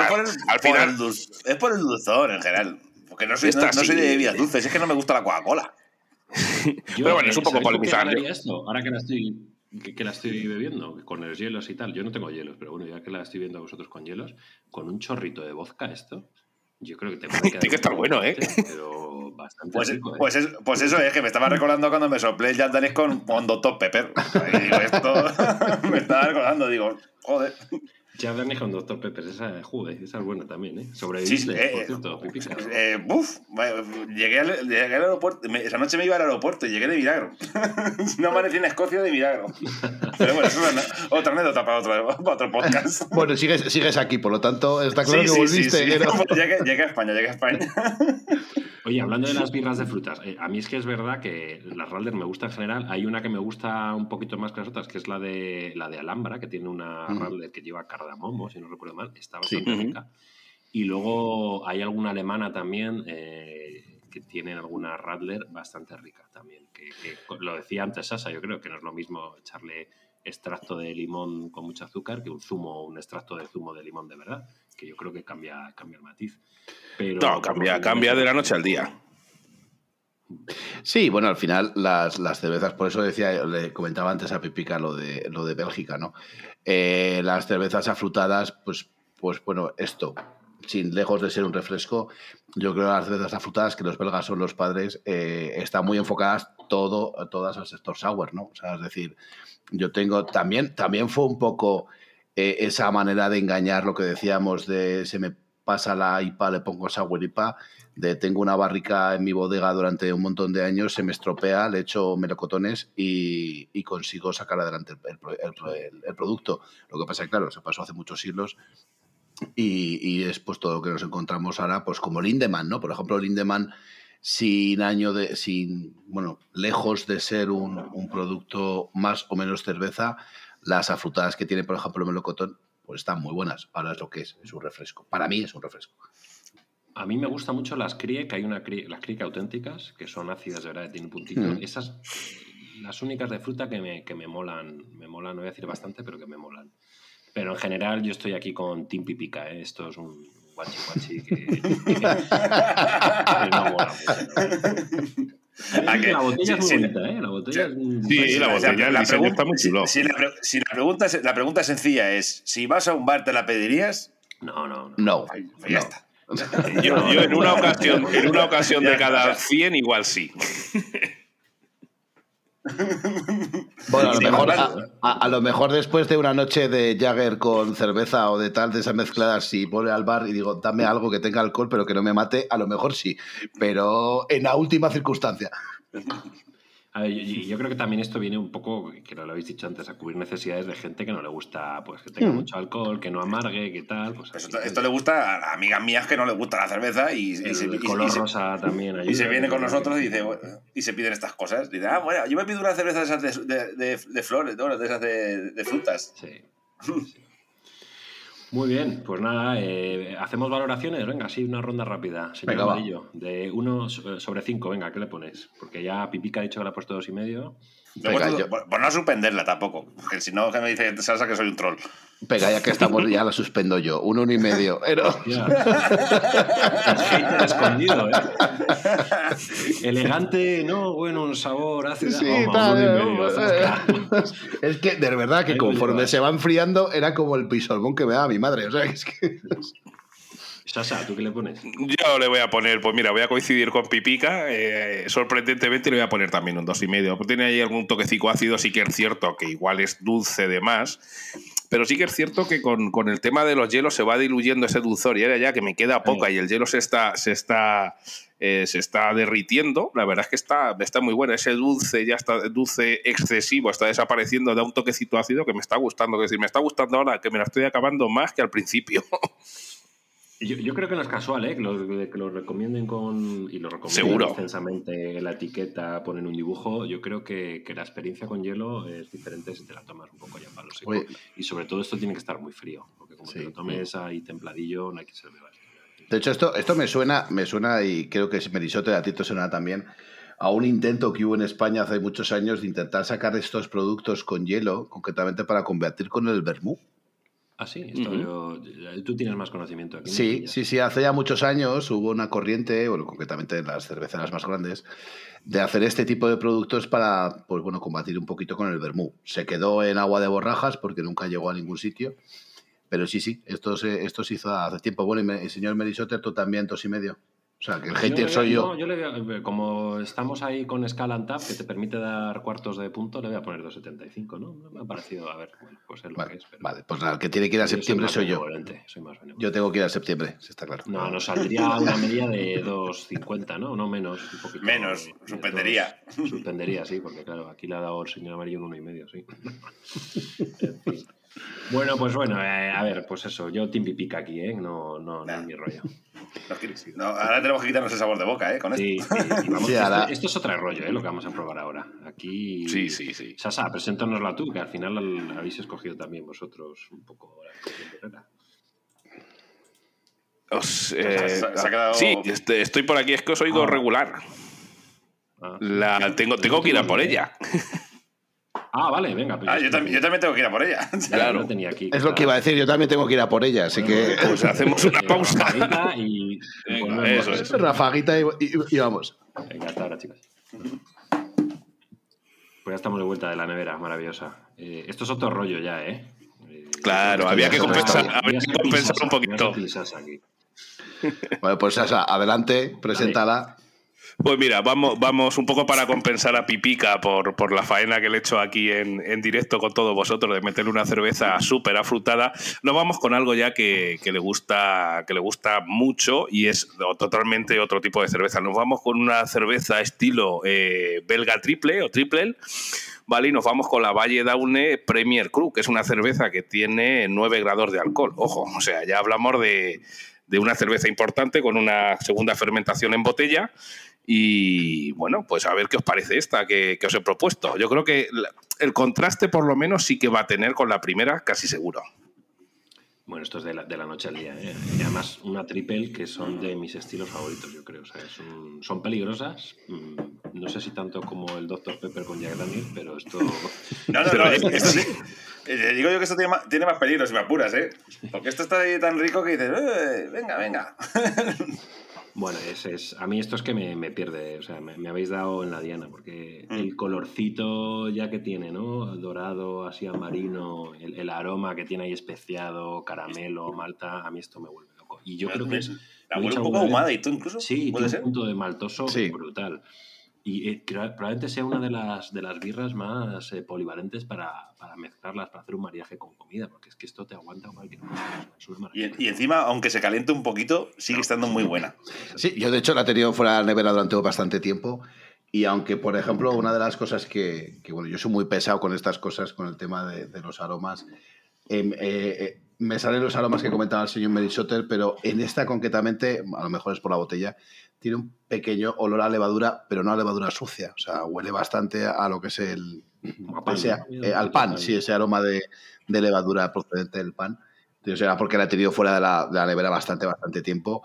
Al final. es por el dulzor en general. Porque no soy, no, soy de bebidas dulces, es que no me gusta la Coca-Cola. Pero bueno, es un poco polemizar. Ahora que la estoy que, la estoy bebiendo con los hielos y tal. Yo no tengo hielos, pero bueno, ya que la estoy viendo a vosotros con hielos, con un chorrito de vodka esto, yo creo que te puede Tiene que estar bueno, ¿eh? Pero bastante pues, rico, ¿eh? pues, pues, eso es que me estaba recordando cuando me soplé el Jack con, con Dr. Pepper. Y digo, esto me estaba recordando, digo, joder. Ya Bernie con Dr. Pepper, esa, joder, esa es buena también, ¿eh? Sobreviviste, sí, eh, por cierto, eh, buf, llegué al, llegué al aeropuerto, esa noche me iba al aeropuerto y llegué de milagro. no amanecí en Escocia de milagro. Pero bueno, eso es otra anécdota para otro, para otro podcast. bueno, sigues, sigues aquí, por lo tanto, está claro que volviste. llegué, llegué a España, llegué a España. Oye, hablando de las birras de frutas, eh, a mí es que es verdad que las Ralder me gustan en general. Hay una que me gusta un poquito más que las otras, que es la de la de Alhambra, que tiene una Ralder que lleva cardamomo, si no recuerdo mal. Está bastante rica. Y luego hay alguna alemana también eh, que tiene alguna Radler bastante rica también. Que, lo decía antes Sasa, yo creo que no es lo mismo echarle extracto de limón con mucho azúcar que un zumo, un extracto de zumo de limón de verdad, que yo creo que cambia, cambia el matiz no, cambia, cambia de la noche al día. Sí, bueno, al final las, cervezas, por eso decía, le comentaba antes a Pipica lo de, lo de Bélgica, ¿no? Eh, las cervezas afrutadas, pues, pues bueno, esto, sin lejos de ser un refresco, yo creo que las cervezas afrutadas, que los belgas son los padres, eh, están muy enfocadas todo, todas al sector sour, ¿no? O sea, es decir, yo tengo también, también fue un poco eh, esa manera de engañar lo que decíamos de se me pasa la IPA, le pongo sour IPA, de tengo una barrica en mi bodega durante un montón de años, se me estropea, le echo melocotones y, y consigo sacar adelante el, producto. Lo que pasa es que, claro, se pasó hace muchos siglos y, es pues todo lo que nos encontramos ahora, pues como Lindemann, ¿no? Por ejemplo, Lindemann sin año de, sin, bueno, lejos de ser un producto más o menos cerveza, las afrutadas que tiene, por ejemplo, el melocotón, pues están muy buenas. Ahora es lo que es, es un refresco. Para mí es un refresco. A mí me gustan mucho las crie, que hay una crie, las crie auténticas, que son ácidas de verdad, tienen un puntito. Mm. Esas, las únicas de fruta que me, que me molan, me molan, no voy a decir bastante, pero que me molan. Pero en general yo estoy aquí con Tim Pipica, ¿eh? esto es un guachi guachi que, que, que, que no mola mucho. Que, la botella sí, es muy bonita, ¿eh? La botella es muy- Sí, la botella, el diseño está muy chulo. Si, la, pre- si la pregunta, es- la pregunta sencilla es: si vas a un bar, ¿te la pedirías? No, no, no. No, Ay, pues ya no. está. Yo, yo en una ocasión, en una ocasión de cada 100 igual sí. Bueno, a lo, mejor, a, hablando. a- a lo mejor después de una noche de Jagger con cerveza o de tal, de esas mezcladas, si voy al bar y digo, dame algo que tenga alcohol pero que no me mate, a lo mejor sí. Pero en la última circunstancia. A ver, yo, yo creo que también esto viene un poco, que lo habéis dicho antes, a cubrir necesidades de gente que no le gusta, pues que tenga Mm. mucho alcohol, que no amargue, que tal. Pues, Pues esto, le gusta a amigas mías que no les gusta la cerveza y, se, y- color y se- rosa también ayuda. y se viene con nosotros y dice bueno, y se piden estas cosas. Dice, ah, bueno, yo me pido una cerveza de esas de, de, de- de flores, ¿no? de esas de, de frutas. Sí. sí. Muy bien, pues nada, eh, hacemos valoraciones, venga, sí, una ronda rápida, señor Venga. Amarillo, de 1 sobre 5, venga, ¿qué le pones? Porque ya Pipica ha dicho que le ha puesto dos y medio. No, Venga, por, yo- por- no suspenderla tampoco, porque si no, que me dice Salsa que soy un troll. Venga, ya que estamos, ya la suspendo yo. Un uno y medio. Pero, hater escondido, ¿eh? Elegante, no, bueno, un sabor ácido. Sí, Toma, tal, uno y medio, eh, es que de verdad que conforme se va enfriando era como el pisolmón que me daba mi madre. O sea, es que... Sasa, ¿tú qué le pones? Yo le voy a poner, pues mira, voy a coincidir con Pipica. eh, sorprendentemente le voy a poner también un 2,5. Pues tiene ahí algún toquecico ácido, sí que es cierto que igual es dulce de más. Pero sí que es cierto que con, con el tema de los hielos se va diluyendo ese dulzor y ahora ya que me queda poca y el hielo se está, se está, eh, se está derritiendo, la verdad es que está, está muy bueno. Ese dulce ya está dulce excesivo, está desapareciendo, da un toquecito ácido que me está gustando. Es decir, me está gustando ahora que me la estoy acabando más que al principio. Yo, yo creo que no es casual, ¿eh? Que lo, que lo recomienden con. Y lo extensamente en la etiqueta, ponen un dibujo. Yo creo que, que la experiencia con hielo es diferente si te la tomas un poco ya para lo seco. Oye. Y sobre todo esto tiene que estar muy frío. Porque como Sí. te lo tomes ahí templadillo, no hay que ser de De hecho, esto, esto me suena, me suena, y creo que Merisote a ti te suena también, a un intento que hubo en España hace muchos años de intentar sacar estos productos con hielo, concretamente para convertir con el vermú. Ah, sí, esto yo- tú tienes más conocimiento aquí. Sí, sí, sí, hace ya muchos años hubo una corriente, bueno, concretamente en las cerveceras más grandes, de hacer este tipo de productos para, pues bueno, combatir un poquito con el vermú. Se quedó en agua de borrajas porque nunca llegó a ningún sitio, pero sí, sí, esto se, esto se hizo hace tiempo. Bueno, y me- y señor Merisotter, tú también, dos y medio. O sea, que el hater le- soy yo. no, yo le voy a- como estamos ahí con Scala and Tap, que te permite dar cuartos de punto, le voy a poner 2.75, ¿no? Me ha parecido, a ver, bueno, pues es lo que es. Pero vale, pues nada, el que tiene que ir a yo soy septiembre más soy yo. Soy más. Yo tengo que ir a septiembre, sí está claro. No, nos saldría una media de 2.50, ¿no? No menos, un poquito. Menos, de suspendería. dos- suspendería, sí, porque claro, aquí le ha dado el señor amarillo un uno y medio, sí. En fin. Bueno, pues bueno, eh, a ver, pues eso, yo Team Pipica aquí, ¿eh? No, no, no es mi rollo. No, ahora tenemos que quitarnos el sabor de boca, ¿eh? Con esto. Sí, sí, vamos, Sí, esto, ahora- esto es otro rollo, ¿eh? Lo que vamos a probar ahora. Aquí. Sí, sí, sí. Sasa, preséntanosla tú, que al final la habéis escogido también vosotros un poco la. Os, eh, Se ha- se ha quedado- Sí, este- estoy por aquí, es que os oigo Ah. regular. Ah, La, tengo, tengo que ir a por ella. Ah, vale, venga. pues Ah, yo, también, yo también tengo que ir a por ella. Ya, claro. lo tenía aquí. Es lo que iba a decir, yo también tengo que ir a por ella, así que Pues hacemos una Eh, pausa. rafaguita y, Venga, eso rafaguita y, y- y vamos. Venga, hasta ahora, chicos. Pues ya estamos de vuelta de la nevera, maravillosa. Eh, esto es otro rollo ya, ¿eh? Eh, Claro, había que compensar- había que compensar un poquito. Bueno, pues Sasa, adelante, preséntala. Pues mira, vamos, vamos un poco para compensar a Pipica por, por la faena que le he hecho aquí en, en directo con todos vosotros de meterle una cerveza súper afrutada. Nos vamos con algo ya que, que, le gusta, que le gusta mucho y es totalmente otro tipo de cerveza. Nos vamos con una cerveza estilo eh, belga triple o triple. ¿vale? Y nos vamos con la Valle Daune Premier Cru, que es una cerveza que tiene 9 grados de alcohol. Ojo, o sea, ya hablamos de, de una cerveza importante con una segunda fermentación en botella y bueno, pues a ver qué os parece esta que, que os he propuesto. Yo creo que el contraste por lo menos sí que va a tener con la primera, casi seguro. Bueno, esto es de la, de la, noche al día. ¿eh? Y además, una triple que son de mis estilos favoritos, yo creo. O sea, son, son peligrosas. Mm, no sé si tanto como el Dr. Pepper con Jack Daniel, pero esto. No, no, no. esto sí. Eh, digo yo que esto tiene más, tiene más peligro si me apuras, ¿eh? Porque esto está ahí tan rico que dices, eh, venga, venga. Bueno, es, es, a mí esto es que me, me pierde, o sea, me, me, habéis dado en la diana, porque mm. el colorcito ya que tiene, ¿no? Dorado, así marino, el, el, aroma que tiene ahí especiado, caramelo, malta, a mí esto me vuelve loco. Y yo creo que es... La huele un poco ahumada y tú incluso. Sí, tiene un punto de maltoso sí. brutal. Y eh, probablemente sea una de las, de las birras más eh, polivalentes para, para, mezclarlas, para hacer un mariaje con comida, porque es que esto te aguanta cualquier cosa. Y, y, encima, aunque se caliente un poquito, sigue estando muy buena. Sí, yo de hecho la he tenido fuera de la nevera durante bastante tiempo. Y aunque, por ejemplo, una de las cosas que, que bueno, yo soy muy pesado con estas cosas, con el tema de, de los aromas, eh, eh, me salen los aromas que comentaba el señor Merisotter, pero en esta concretamente, a lo mejor es por la botella, tiene un pequeño olor a levadura, pero no a levadura sucia. O sea, huele bastante a lo que es el. Pan, ese, eh, al pan, sí, ese aroma de, de, levadura procedente del pan. Entonces era porque la he tenido fuera de la, de la, nevera bastante, bastante tiempo.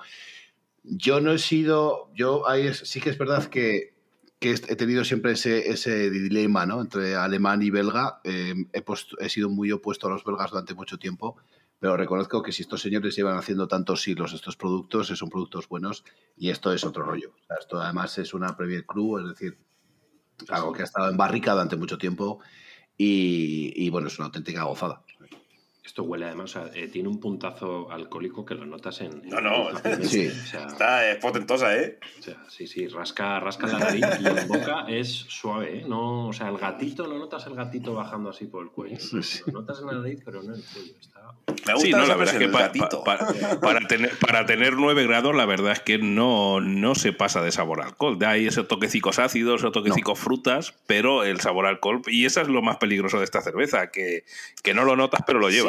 Yo no he sido. Yo ahí es, sí que es verdad que, que he tenido siempre ese, ese dilema ¿no? entre alemán y belga. Eh, he, puesto, he sido muy opuesto a los belgas durante mucho tiempo pero reconozco que si estos señores llevan haciendo tantos siglos estos productos, son productos buenos y esto es otro rollo. O sea, esto además es una Premier Cru, es decir, algo que ha estado en barrica durante mucho tiempo y, y bueno, es una auténtica gozada. Esto huele además, o sea, eh, tiene un puntazo alcohólico que lo notas en. no, no, sí. o sea, está es potentosa, ¿eh? O sea, sí, sí, rasca, rasca la nariz y en boca es suave, ¿eh? No, o sea, el gatito, no notas el gatito bajando así por el cuello. Sí, sí. Lo notas en la nariz, pero no en el cuello. Está... Me gusta sí, no, la verdad es que pa, pa, pa, para, tener, para tener 9 grados, la verdad es que no, no se pasa de sabor a alcohol. De ahí esos toquecicos ácidos, esos toquecicos no. frutas, pero el sabor a alcohol. Y eso es lo más peligroso de esta cerveza, que, que no lo notas, pero lo lleva. Sí.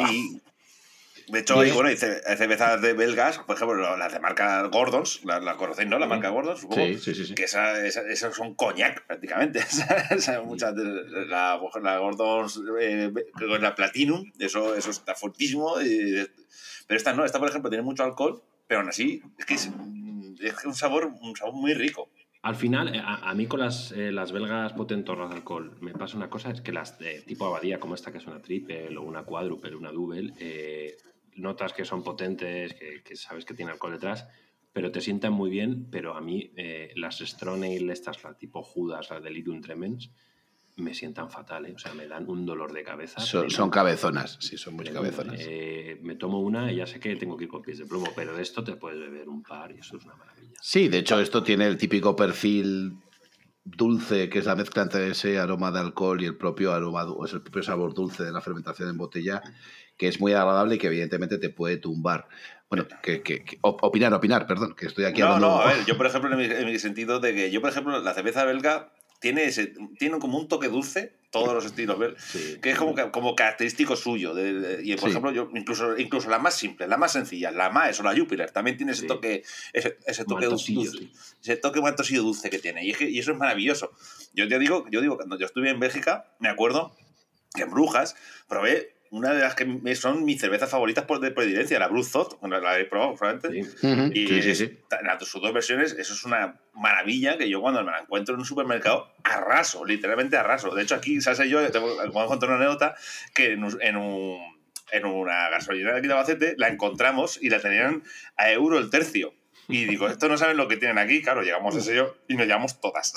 De hecho, hay, bueno, hay cervezas de belgas, por ejemplo, las de marca Gordons, la, la conocéis, ¿no? La marca Gordons, supongo. Sí, sí, sí. sí. Que esas esa, esa son coñac, prácticamente. Esa, muchas de, la, la Gordons, eh, la Platinum, eso, eso está fortísimo. Y, pero esta no, esta, por ejemplo, tiene mucho alcohol, pero aún así es que es, es un, sabor, un sabor muy rico. Al final, a, a mí con las, eh, las belgas potentorras de alcohol me pasa una cosa, es que las de tipo abadía, como esta que es una triple o una cuádruple, una double, eh, notas que son potentes, que, sabes que tiene alcohol detrás, pero te sientan muy bien, pero a mí eh, las Strone estas, la tipo Judas, la Delirium Tremens, me sientan fatal, ¿eh? o sea, me dan un dolor de cabeza. Son, son cabezonas, sí, son muy cabezonas. Eh, me tomo una y ya sé que tengo que ir con pies de plomo, pero de esto te puedes beber un par y eso es una maravilla. Sí, de hecho esto tiene el típico perfil dulce, que es la mezcla entre ese aroma de alcohol y el propio aroma, o es el propio sabor dulce de la fermentación en botella, que es muy agradable y que evidentemente te puede tumbar. Bueno, que, que, que opinar, opinar, perdón, que estoy aquí no, hablando. No, a ver, yo por ejemplo, en mi, en mi sentido de que yo, por ejemplo, la cerveza belga tiene, ese, tiene como un toque dulce, todos los estilos, sí, que es como, como característico suyo. De, de, y por sí. ejemplo, yo, incluso, incluso la más simple, la más sencilla, la más o la Jupiler, también tiene ese sí. toque, ese, ese toque dulce, ese toque maltosillo dulce que tiene. Y, es que, y, eso es maravilloso. Yo te digo, yo digo, cuando yo estuve en Bélgica, me acuerdo que en Brujas probé una de las que son mis cervezas favoritas por de predilencia, la Blue Thought, bueno, la he probado probablemente. Sí. Uh -huh. Y sí, sí, sí. en sus dos versiones, eso es una maravilla que yo cuando me la encuentro en un supermercado, arraso, literalmente arraso. De hecho, aquí, ¿sabes? Yo tengo, voy a contar una anécdota que en un, en un en una gasolinera de aquí de Albacete la encontramos y la tenían a euro el tercio. Y digo, esto no saben lo que tienen aquí. Claro, llegamos a ese yo y nos llevamos todas.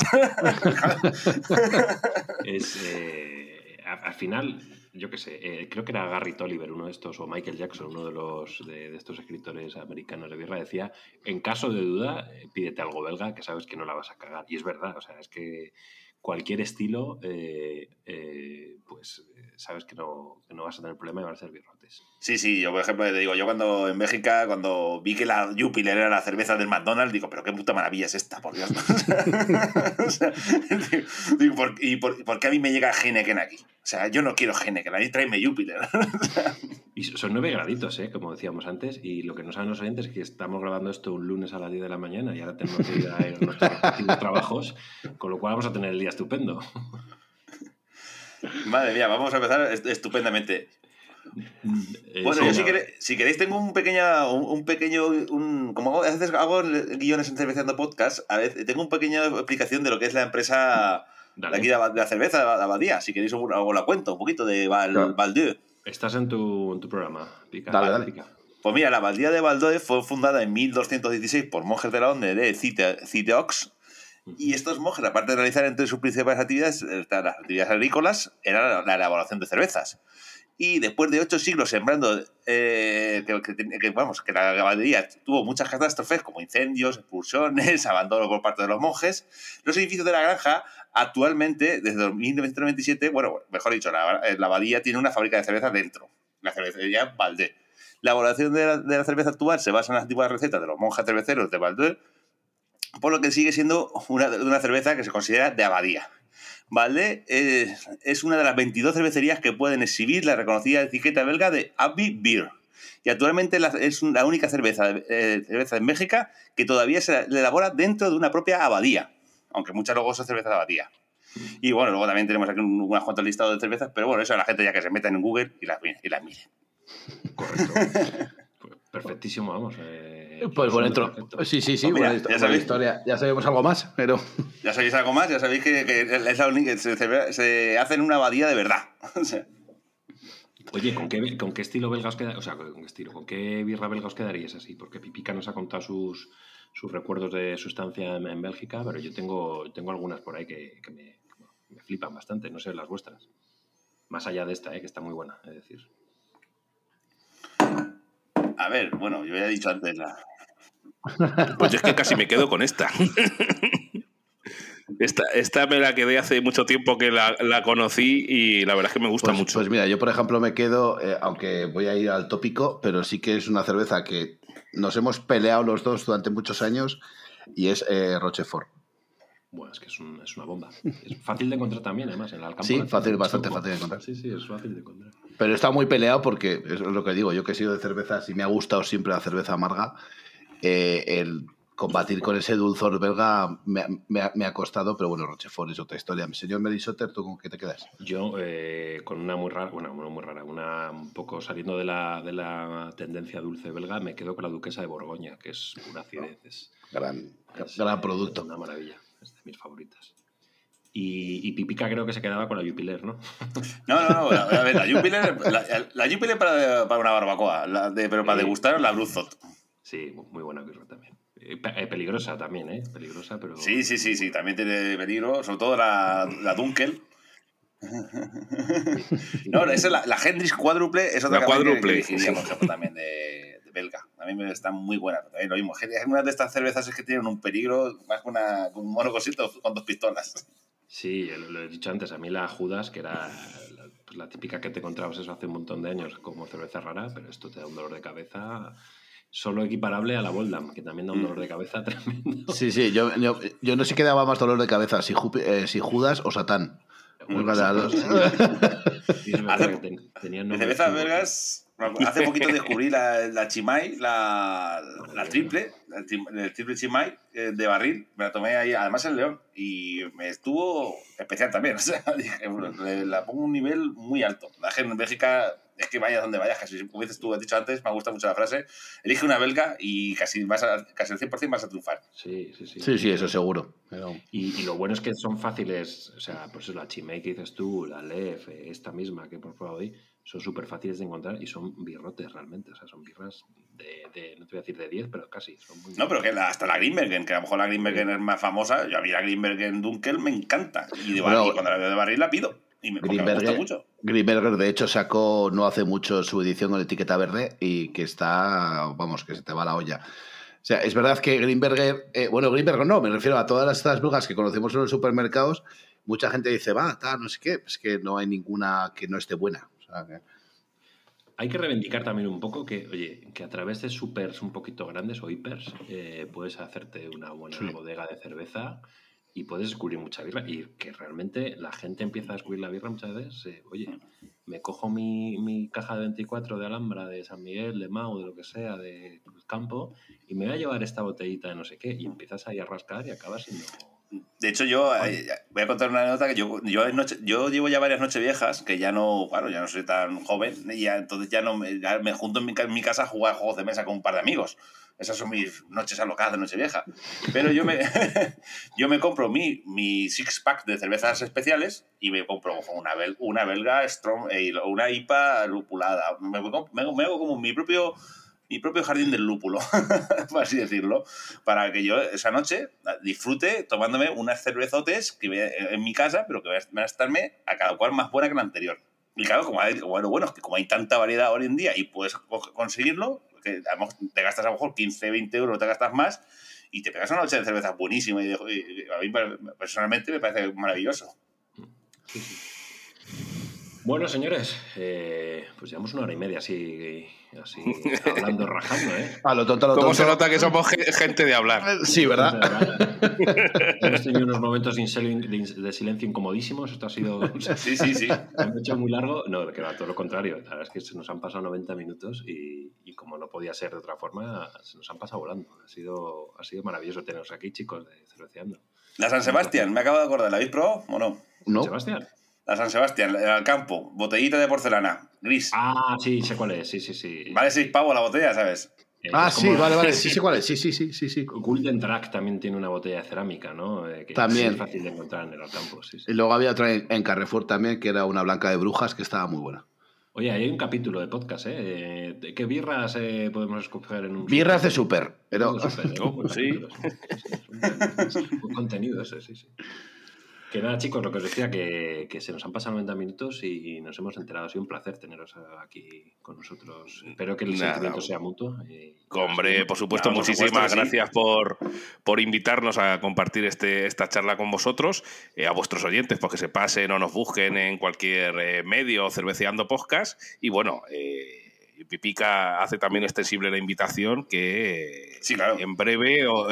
es, eh, al final, yo qué sé, eh, creo que era Gary Tolliver, uno de estos, o Michael Jackson, uno de los de, estos escritores americanos de birra, decía, en caso de duda, eh, pídete algo belga que sabes que no la vas a cagar. Y es verdad, o sea, es que cualquier estilo, eh, eh, pues sabes que no, que no, vas a tener problema y van a ser birrotes. Sí, sí, yo por ejemplo te digo, yo cuando en México, cuando vi que la Jupiler era la cerveza del McDonald's, digo, pero qué puta maravilla es esta, por Dios. o sea, digo, ¿por, ¿y por, por, qué a mí me llega Heineken aquí? O sea, yo no quiero Heineken, a mí tráeme Jupiler. y son nueve graditos, ¿eh? como decíamos antes, y lo que no saben los oyentes es que estamos grabando esto un lunes a las 10 de la mañana y ahora tenemos que ir a nuestros trabajos, con lo cual vamos a tener el día estupendo. Madre mía, vamos a empezar estupendamente. Eh, bueno, sí, yo si, queréis, si queréis, tengo un pequeño, un, pequeño, un, como a veces hago guiones en Cerveceando Podcast, a veces tengo una pequeña explicación de lo que es la empresa de aquí de la, cerveza, de la abadía. Si queréis, os la cuento un poquito de Val, Valdieu. Estás en tu, en tu programa, Pica. Dale, dale. Pica. Pues mira, la abadía de Valdieu fue fundada en 1216 por monjes de la Onde de Citeox, y estos monjes, aparte de realizar entre sus principales actividades, las actividades agrícolas, era la elaboración de cervezas. Y después de ocho siglos sembrando, eh, que, vamos, que la caballería tuvo muchas catástrofes como incendios, expulsiones, abandono por parte de los monjes, los edificios de la granja actualmente, desde 1997, bueno, mejor dicho, la, la abadía tiene una fábrica de cerveza dentro, la cervecería Valdé. La elaboración de la, de la, cerveza actual se basa en las antiguas recetas de los monjes cerveceros de Valdé, por lo que sigue siendo una, una cerveza que se considera de abadía. ¿Vale? Es, es, una de las 22 cervecerías que pueden exhibir la reconocida etiqueta belga de Abbey Beer. Y actualmente es la única cerveza, eh, cerveza en México que todavía se elabora dentro de una propia abadía. Aunque muchas luego son cervezas de abadía. Y bueno, luego también tenemos aquí unas cuantas listados de cervezas, pero bueno, eso a la gente ya que se meta en Google y las, y las mire. Correcto. Perfectísimo, vamos. Eh, pues bueno, dentro. Sí, sí, sí, pues mira, ya sabéis. historia. Ya sabemos algo más, pero. Ya sabéis algo más, ya sabéis que, que es la única, se, se, hace en una abadía de verdad. Oye, ¿con qué, ¿con qué estilo belga os quedaríais? O sea, ¿con qué estilo? ¿Con qué birra belga os quedaríais así? Porque Pipica nos ha contado sus, sus recuerdos de su estancia en, en Bélgica, pero yo tengo, tengo algunas por ahí que, que me, me, flipan bastante, no sé las vuestras. Más allá de esta, ¿eh? que está muy buena, es decir. A ver, bueno, yo ya he dicho antes la. Pues es que casi me quedo con esta. Esta, esta me la quedé hace mucho tiempo que la, la conocí y la verdad es que me gusta pues, mucho. Pues mira, yo por ejemplo me quedo, eh, aunque voy a ir al tópico, pero sí que es una cerveza que nos hemos peleado los dos durante muchos años y es eh, Rochefort. Bueno, es que es, un, es, una bomba. Es fácil de encontrar también, además, en el Alcampo. Sí, fácil, bastante fácil de encontrar. Sí, sí, es fácil de encontrar. Pero está muy peleado porque, es lo que digo, yo que he sido de cervezas y me ha gustado siempre la cerveza amarga, eh, el combatir con ese dulzor belga me, me, ha, me, ha, costado, pero bueno, Rochefort es otra historia. Señor Melisotter, ¿tú con qué te quedas? Yo, eh, con una muy rara, bueno, una muy rara, una un poco saliendo de la, de la tendencia dulce belga, me quedo con la duquesa de Borgoña, que es una acidez. Es, gran, es, gran producto. Una maravilla, es de mis favoritas. Y, y, Pipica creo que se quedaba con la Jupiler, ¿no? No, no, no. A ver, la Jupiler, la, la Jupiler para, para, una barbacoa, la de, pero para degustar la Bruzot. Sí, muy buena birra también. Eh, peligrosa también, ¿eh? Peligrosa, pero... Sí, sí, sí, sí. También tiene peligro, sobre todo la, la Dunkel. no, esa es la, la Hendrix cuádruple, es otra la cuádruple, que, que ejemplo, también de, belga. A mí me está muy buena. También lo mismo. Una de estas cervezas es que tienen un peligro más que una, un mono cosito con dos pistolas. Sí, lo, lo, he dicho antes, a mí la Judas, que era la, pues la, típica que te encontrabas eso hace un montón de años como cerveza rara, pero esto te da un dolor de cabeza solo equiparable a la Boldam, que también da un dolor de cabeza tremendo. Sí, sí, yo, yo, yo no sé qué daba más dolor de cabeza, si, eh, si Judas o Satán. Bueno, sí, sí, hace, cervezas belgas Hace poquito descubrí la, la Chimay, la, la triple, el triple Chimay eh, de barril. Me la tomé ahí, además en León, y me estuvo especial también. O sea, dije, bueno, la pongo un nivel muy alto. La gente en Bélgica es que vayas donde vayas, casi como dices tú, has dicho antes, me gusta mucho la frase, elige una belga y casi, vas a, casi el 100% vas a triunfar. Sí, sí, sí. Sí, sí, eso seguro. Pero... Y, y, lo bueno es que son fáciles, o sea, pues la Chimay que dices tú, la Lef, esta misma que hemos probado hoy, son súper fáciles de encontrar y son birrotes realmente, o sea, son birras de, de, no te voy a decir de 10, pero casi. Son muy no, pero que la, hasta la Greenbergen, que a lo mejor la Greenbergen sí. es más famosa, yo a mí la Greenbergen Dunkel me encanta y, de bueno, y cuando la veo de barril la pido. y me, gusta mucho. Greenberger, de hecho, sacó no hace mucho su edición con etiqueta verde y que está, vamos, que se te va la olla. O sea, es verdad que Greenberger, eh, bueno, Greenberger no, me refiero a todas estas brujas que conocemos en los supermercados, mucha gente dice, va, tal, no sé qué, es que no hay ninguna que no esté buena. O sea, que... Hay que reivindicar también un poco que, oye, que a través de supers un poquito grandes o hipers eh, puedes hacerte una buena Sí. bodega de cerveza y puedes descubrir mucha birra. Y que realmente la gente empieza a descubrir la birra muchas veces. eh, oye, me cojo mi, mi caja de 24 de Alhambra, de San Miguel, de Mau, de lo que sea, de Campo, y me voy a llevar esta botellita de no sé qué. Y empiezas ahí a rascar y acabas siendo. De hecho, yo eh, voy a contar una anécdota que yo, yo, noche- yo llevo ya varias noches viejas, que ya no, claro, ya no soy tan joven, y ya, entonces ya no me, ya me junto en mi, ca- en mi casa a jugar juegos de mesa con un par de amigos. Esas son mis noches alocadas de noche vieja. Pero yo me, yo me compro mi, mi six pack de cervezas especiales y me compro una, bel- una belga, Strong Ale, o una IPA lupulada. Me, me, me hago como mi propio, mi propio jardín del lúpulo, por así decirlo para que yo esa noche disfrute tomándome unas cervezotes que a- en mi casa, pero que van a estarme a cada cual más buena que la anterior. Y claro, como hay, bueno, bueno, que como hay tanta variedad hoy en día y puedes co- conseguirlo, que a lo mejor te gastas a lo mejor 15, 20 euros, te gastas más y te pegas una noche de cerveza buenísima y, y a mí personalmente me parece maravilloso. Bueno, señores, eh, pues llevamos una hora y media así, así hablando, rajando, ¿eh? A lo tonto, a lo ¿Cómo tonto. se nota que somos ge- gente de hablar? Sí, ¿verdad? Hemos tenido unos momentos de silencio incomodísimos. Esto ha sido. Sí, sí, sí. Hemos hecho muy largo. No, que va todo lo contrario. La verdad es que se nos han pasado 90 minutos y, y como no podía ser de otra forma, se nos han pasado volando. Ha sido, ha sido maravilloso teneros aquí, chicos, de Cerveceando. La San Sebastián, me acabo de acordar, ¿la habéis probado o no? No. Sebastián. La San Sebastián, al campo, botellita de porcelana, gris. Ah, sí, sé cuál es. Sí, sí, sí. Vale seis pavos la botella, ¿sabes? Eh, Ah, sí, como- vale, vale. Sí, sí, cuál es. Sí, sí, sí, sí, sí. Golden Track también tiene una botella de cerámica, ¿no? Eh, que También. Es fácil de encontrar en el campo, sí, sí. Y luego había otra en, en Carrefour también, que era una blanca de brujas, que estaba muy buena. Oye, ahí hay un capítulo de podcast, ¿eh? Eh, ¿de ¿Qué birras eh, podemos escoger en un... Birras de súper, pero... De súper, ¿eh? Oh, pues sí. Es un buen contenido ese, sí, sí. Que nada, chicos, lo que os decía, que, que se nos han pasado 90 minutos y nos hemos enterado. Ha sido un placer teneros aquí con nosotros. Espero que el Nada. sentimiento sea mutuo. y- Hombre, por supuesto, Claro, muchísimas supuesto que sí. gracias por, por invitarnos a compartir este, esta charla con vosotros, eh, a vuestros oyentes, pues que se pasen o nos busquen en cualquier eh, medio cerveceando podcast. Y bueno, eh, Pipica hace también extensible la invitación que Sí, claro. en breve o-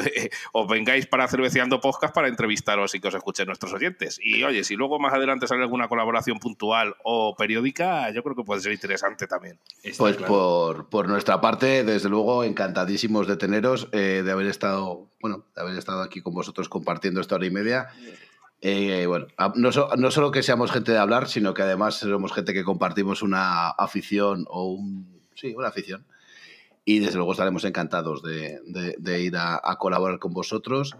os vengáis para cerveceando podcast para entrevistaros y que os escuchen nuestros oyentes. Y oye, si luego más adelante sale alguna colaboración puntual o periódica, yo creo que puede ser interesante también. Pues claro. por, por nuestra parte, desde luego, encantadísimos de teneros, eh, de haber estado, bueno, de haber estado aquí con vosotros compartiendo esta hora y media. Eh, bueno, no, so- no solo que seamos gente de hablar, sino que además somos gente que compartimos una afición o un, sí, una afición. Y desde luego estaremos encantados de, de- de ir a, a colaborar con vosotros.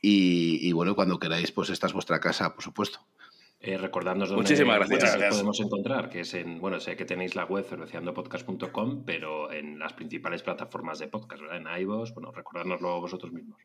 Y, y bueno, cuando queráis, pues esta es vuestra casa, por supuesto. Eh, recordadnos dónde Muchísimas gracias. podemos encontrar, que es en, bueno, sé que tenéis la web cerveceandopodcast.com, pero en las principales plataformas de podcast, ¿verdad? En iVoox, bueno, recordárnoslo vosotros mismos.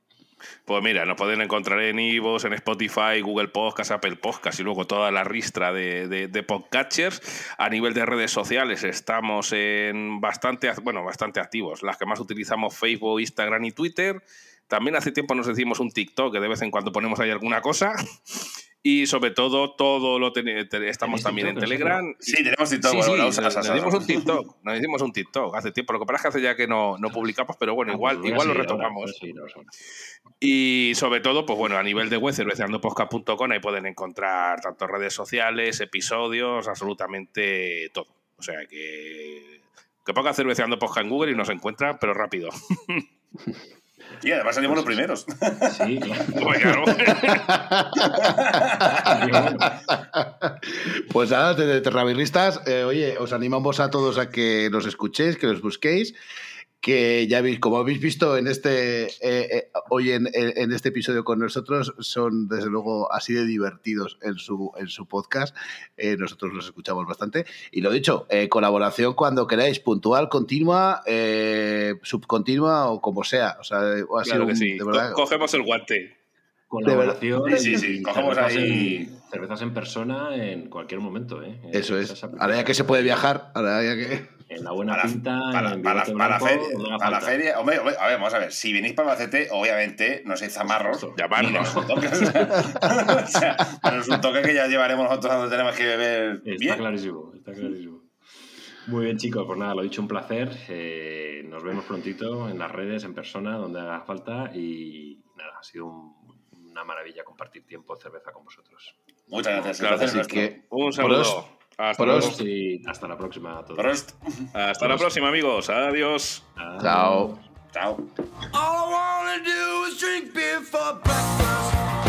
Pues mira, nos pueden encontrar en iVoox, en Spotify, Google Podcast, Apple Podcast y luego toda la ristra de, de, de podcatchers. A nivel de redes sociales estamos en bastante, bueno, bastante activos. Las que más utilizamos Facebook, Instagram y Twitter. También hace tiempo nos decimos un TikTok, que de vez en cuando ponemos ahí alguna cosa. Y sobre todo, todo lo estamos ¿Tenéis también en TikTok, en Telegram. Sí, tenemos TikTok. Sí, bueno, sí, la nos, hicimos un TikTok, nos hicimos un TikTok hace tiempo. Lo que pasa es que hace ya que no, no publicamos, pero bueno, Ah, igual, pues igual lo retomamos. ahora. Y sobre todo, pues bueno, a nivel de web, cerveceandopodcast.com, ahí pueden encontrar tanto redes sociales, episodios, absolutamente todo. O sea que. Que ponga cerveceando podcast en Google y nos encuentran, pero rápido. Y además salimos los primeros. Sí, claro. Pues claro. Pues nada, de Terrabirristas, eh, oye, os animamos a todos a que nos escuchéis, que los busquéis, que ya veis, como habéis visto en este eh, eh, hoy en, en- este episodio con nosotros, son desde luego así de divertidos en su, en su podcast. Eh, nosotros los escuchamos bastante. Y lo dicho, eh, colaboración cuando queráis, puntual, continua, eh, subcontinua o como sea. O sea, ha sido claro que un- sí. de verdad, Co- Cogemos el guante. Colaboración. Sí, sí, sí, cogemos ahí- cervezas en persona en cualquier momento, ¿eh? Eso es. Ahora ya que se puede viajar, ahora ya que. En la buena Para, pinta, para- en para la- para blanco, feria, no haga para la falta. feria- hombre, hombre, a ver, vamos a ver. Si venís para Albacete, obviamente no seis zamarros. Llamarnos. toque. o sea, danos un toque que ya llevaremos nosotros donde tenemos que beber Está bien. clarísimo, está clarísimo. Muy bien, chicos, pues nada, lo dicho, un placer. Eh, nos vemos prontito en las redes, en persona, donde haga falta. Y nada, ha sido un- una maravilla compartir tiempo de cerveza con vosotros. Muchas gracias. Claro, es nuestro. que. Un saludo. Hasta, Prost. luego. Y hasta la próxima a todos. Prost. Hasta la próxima, amigos. Adiós. Adiós. Chao. Chao. All I wanna do is drink beer for breakfast.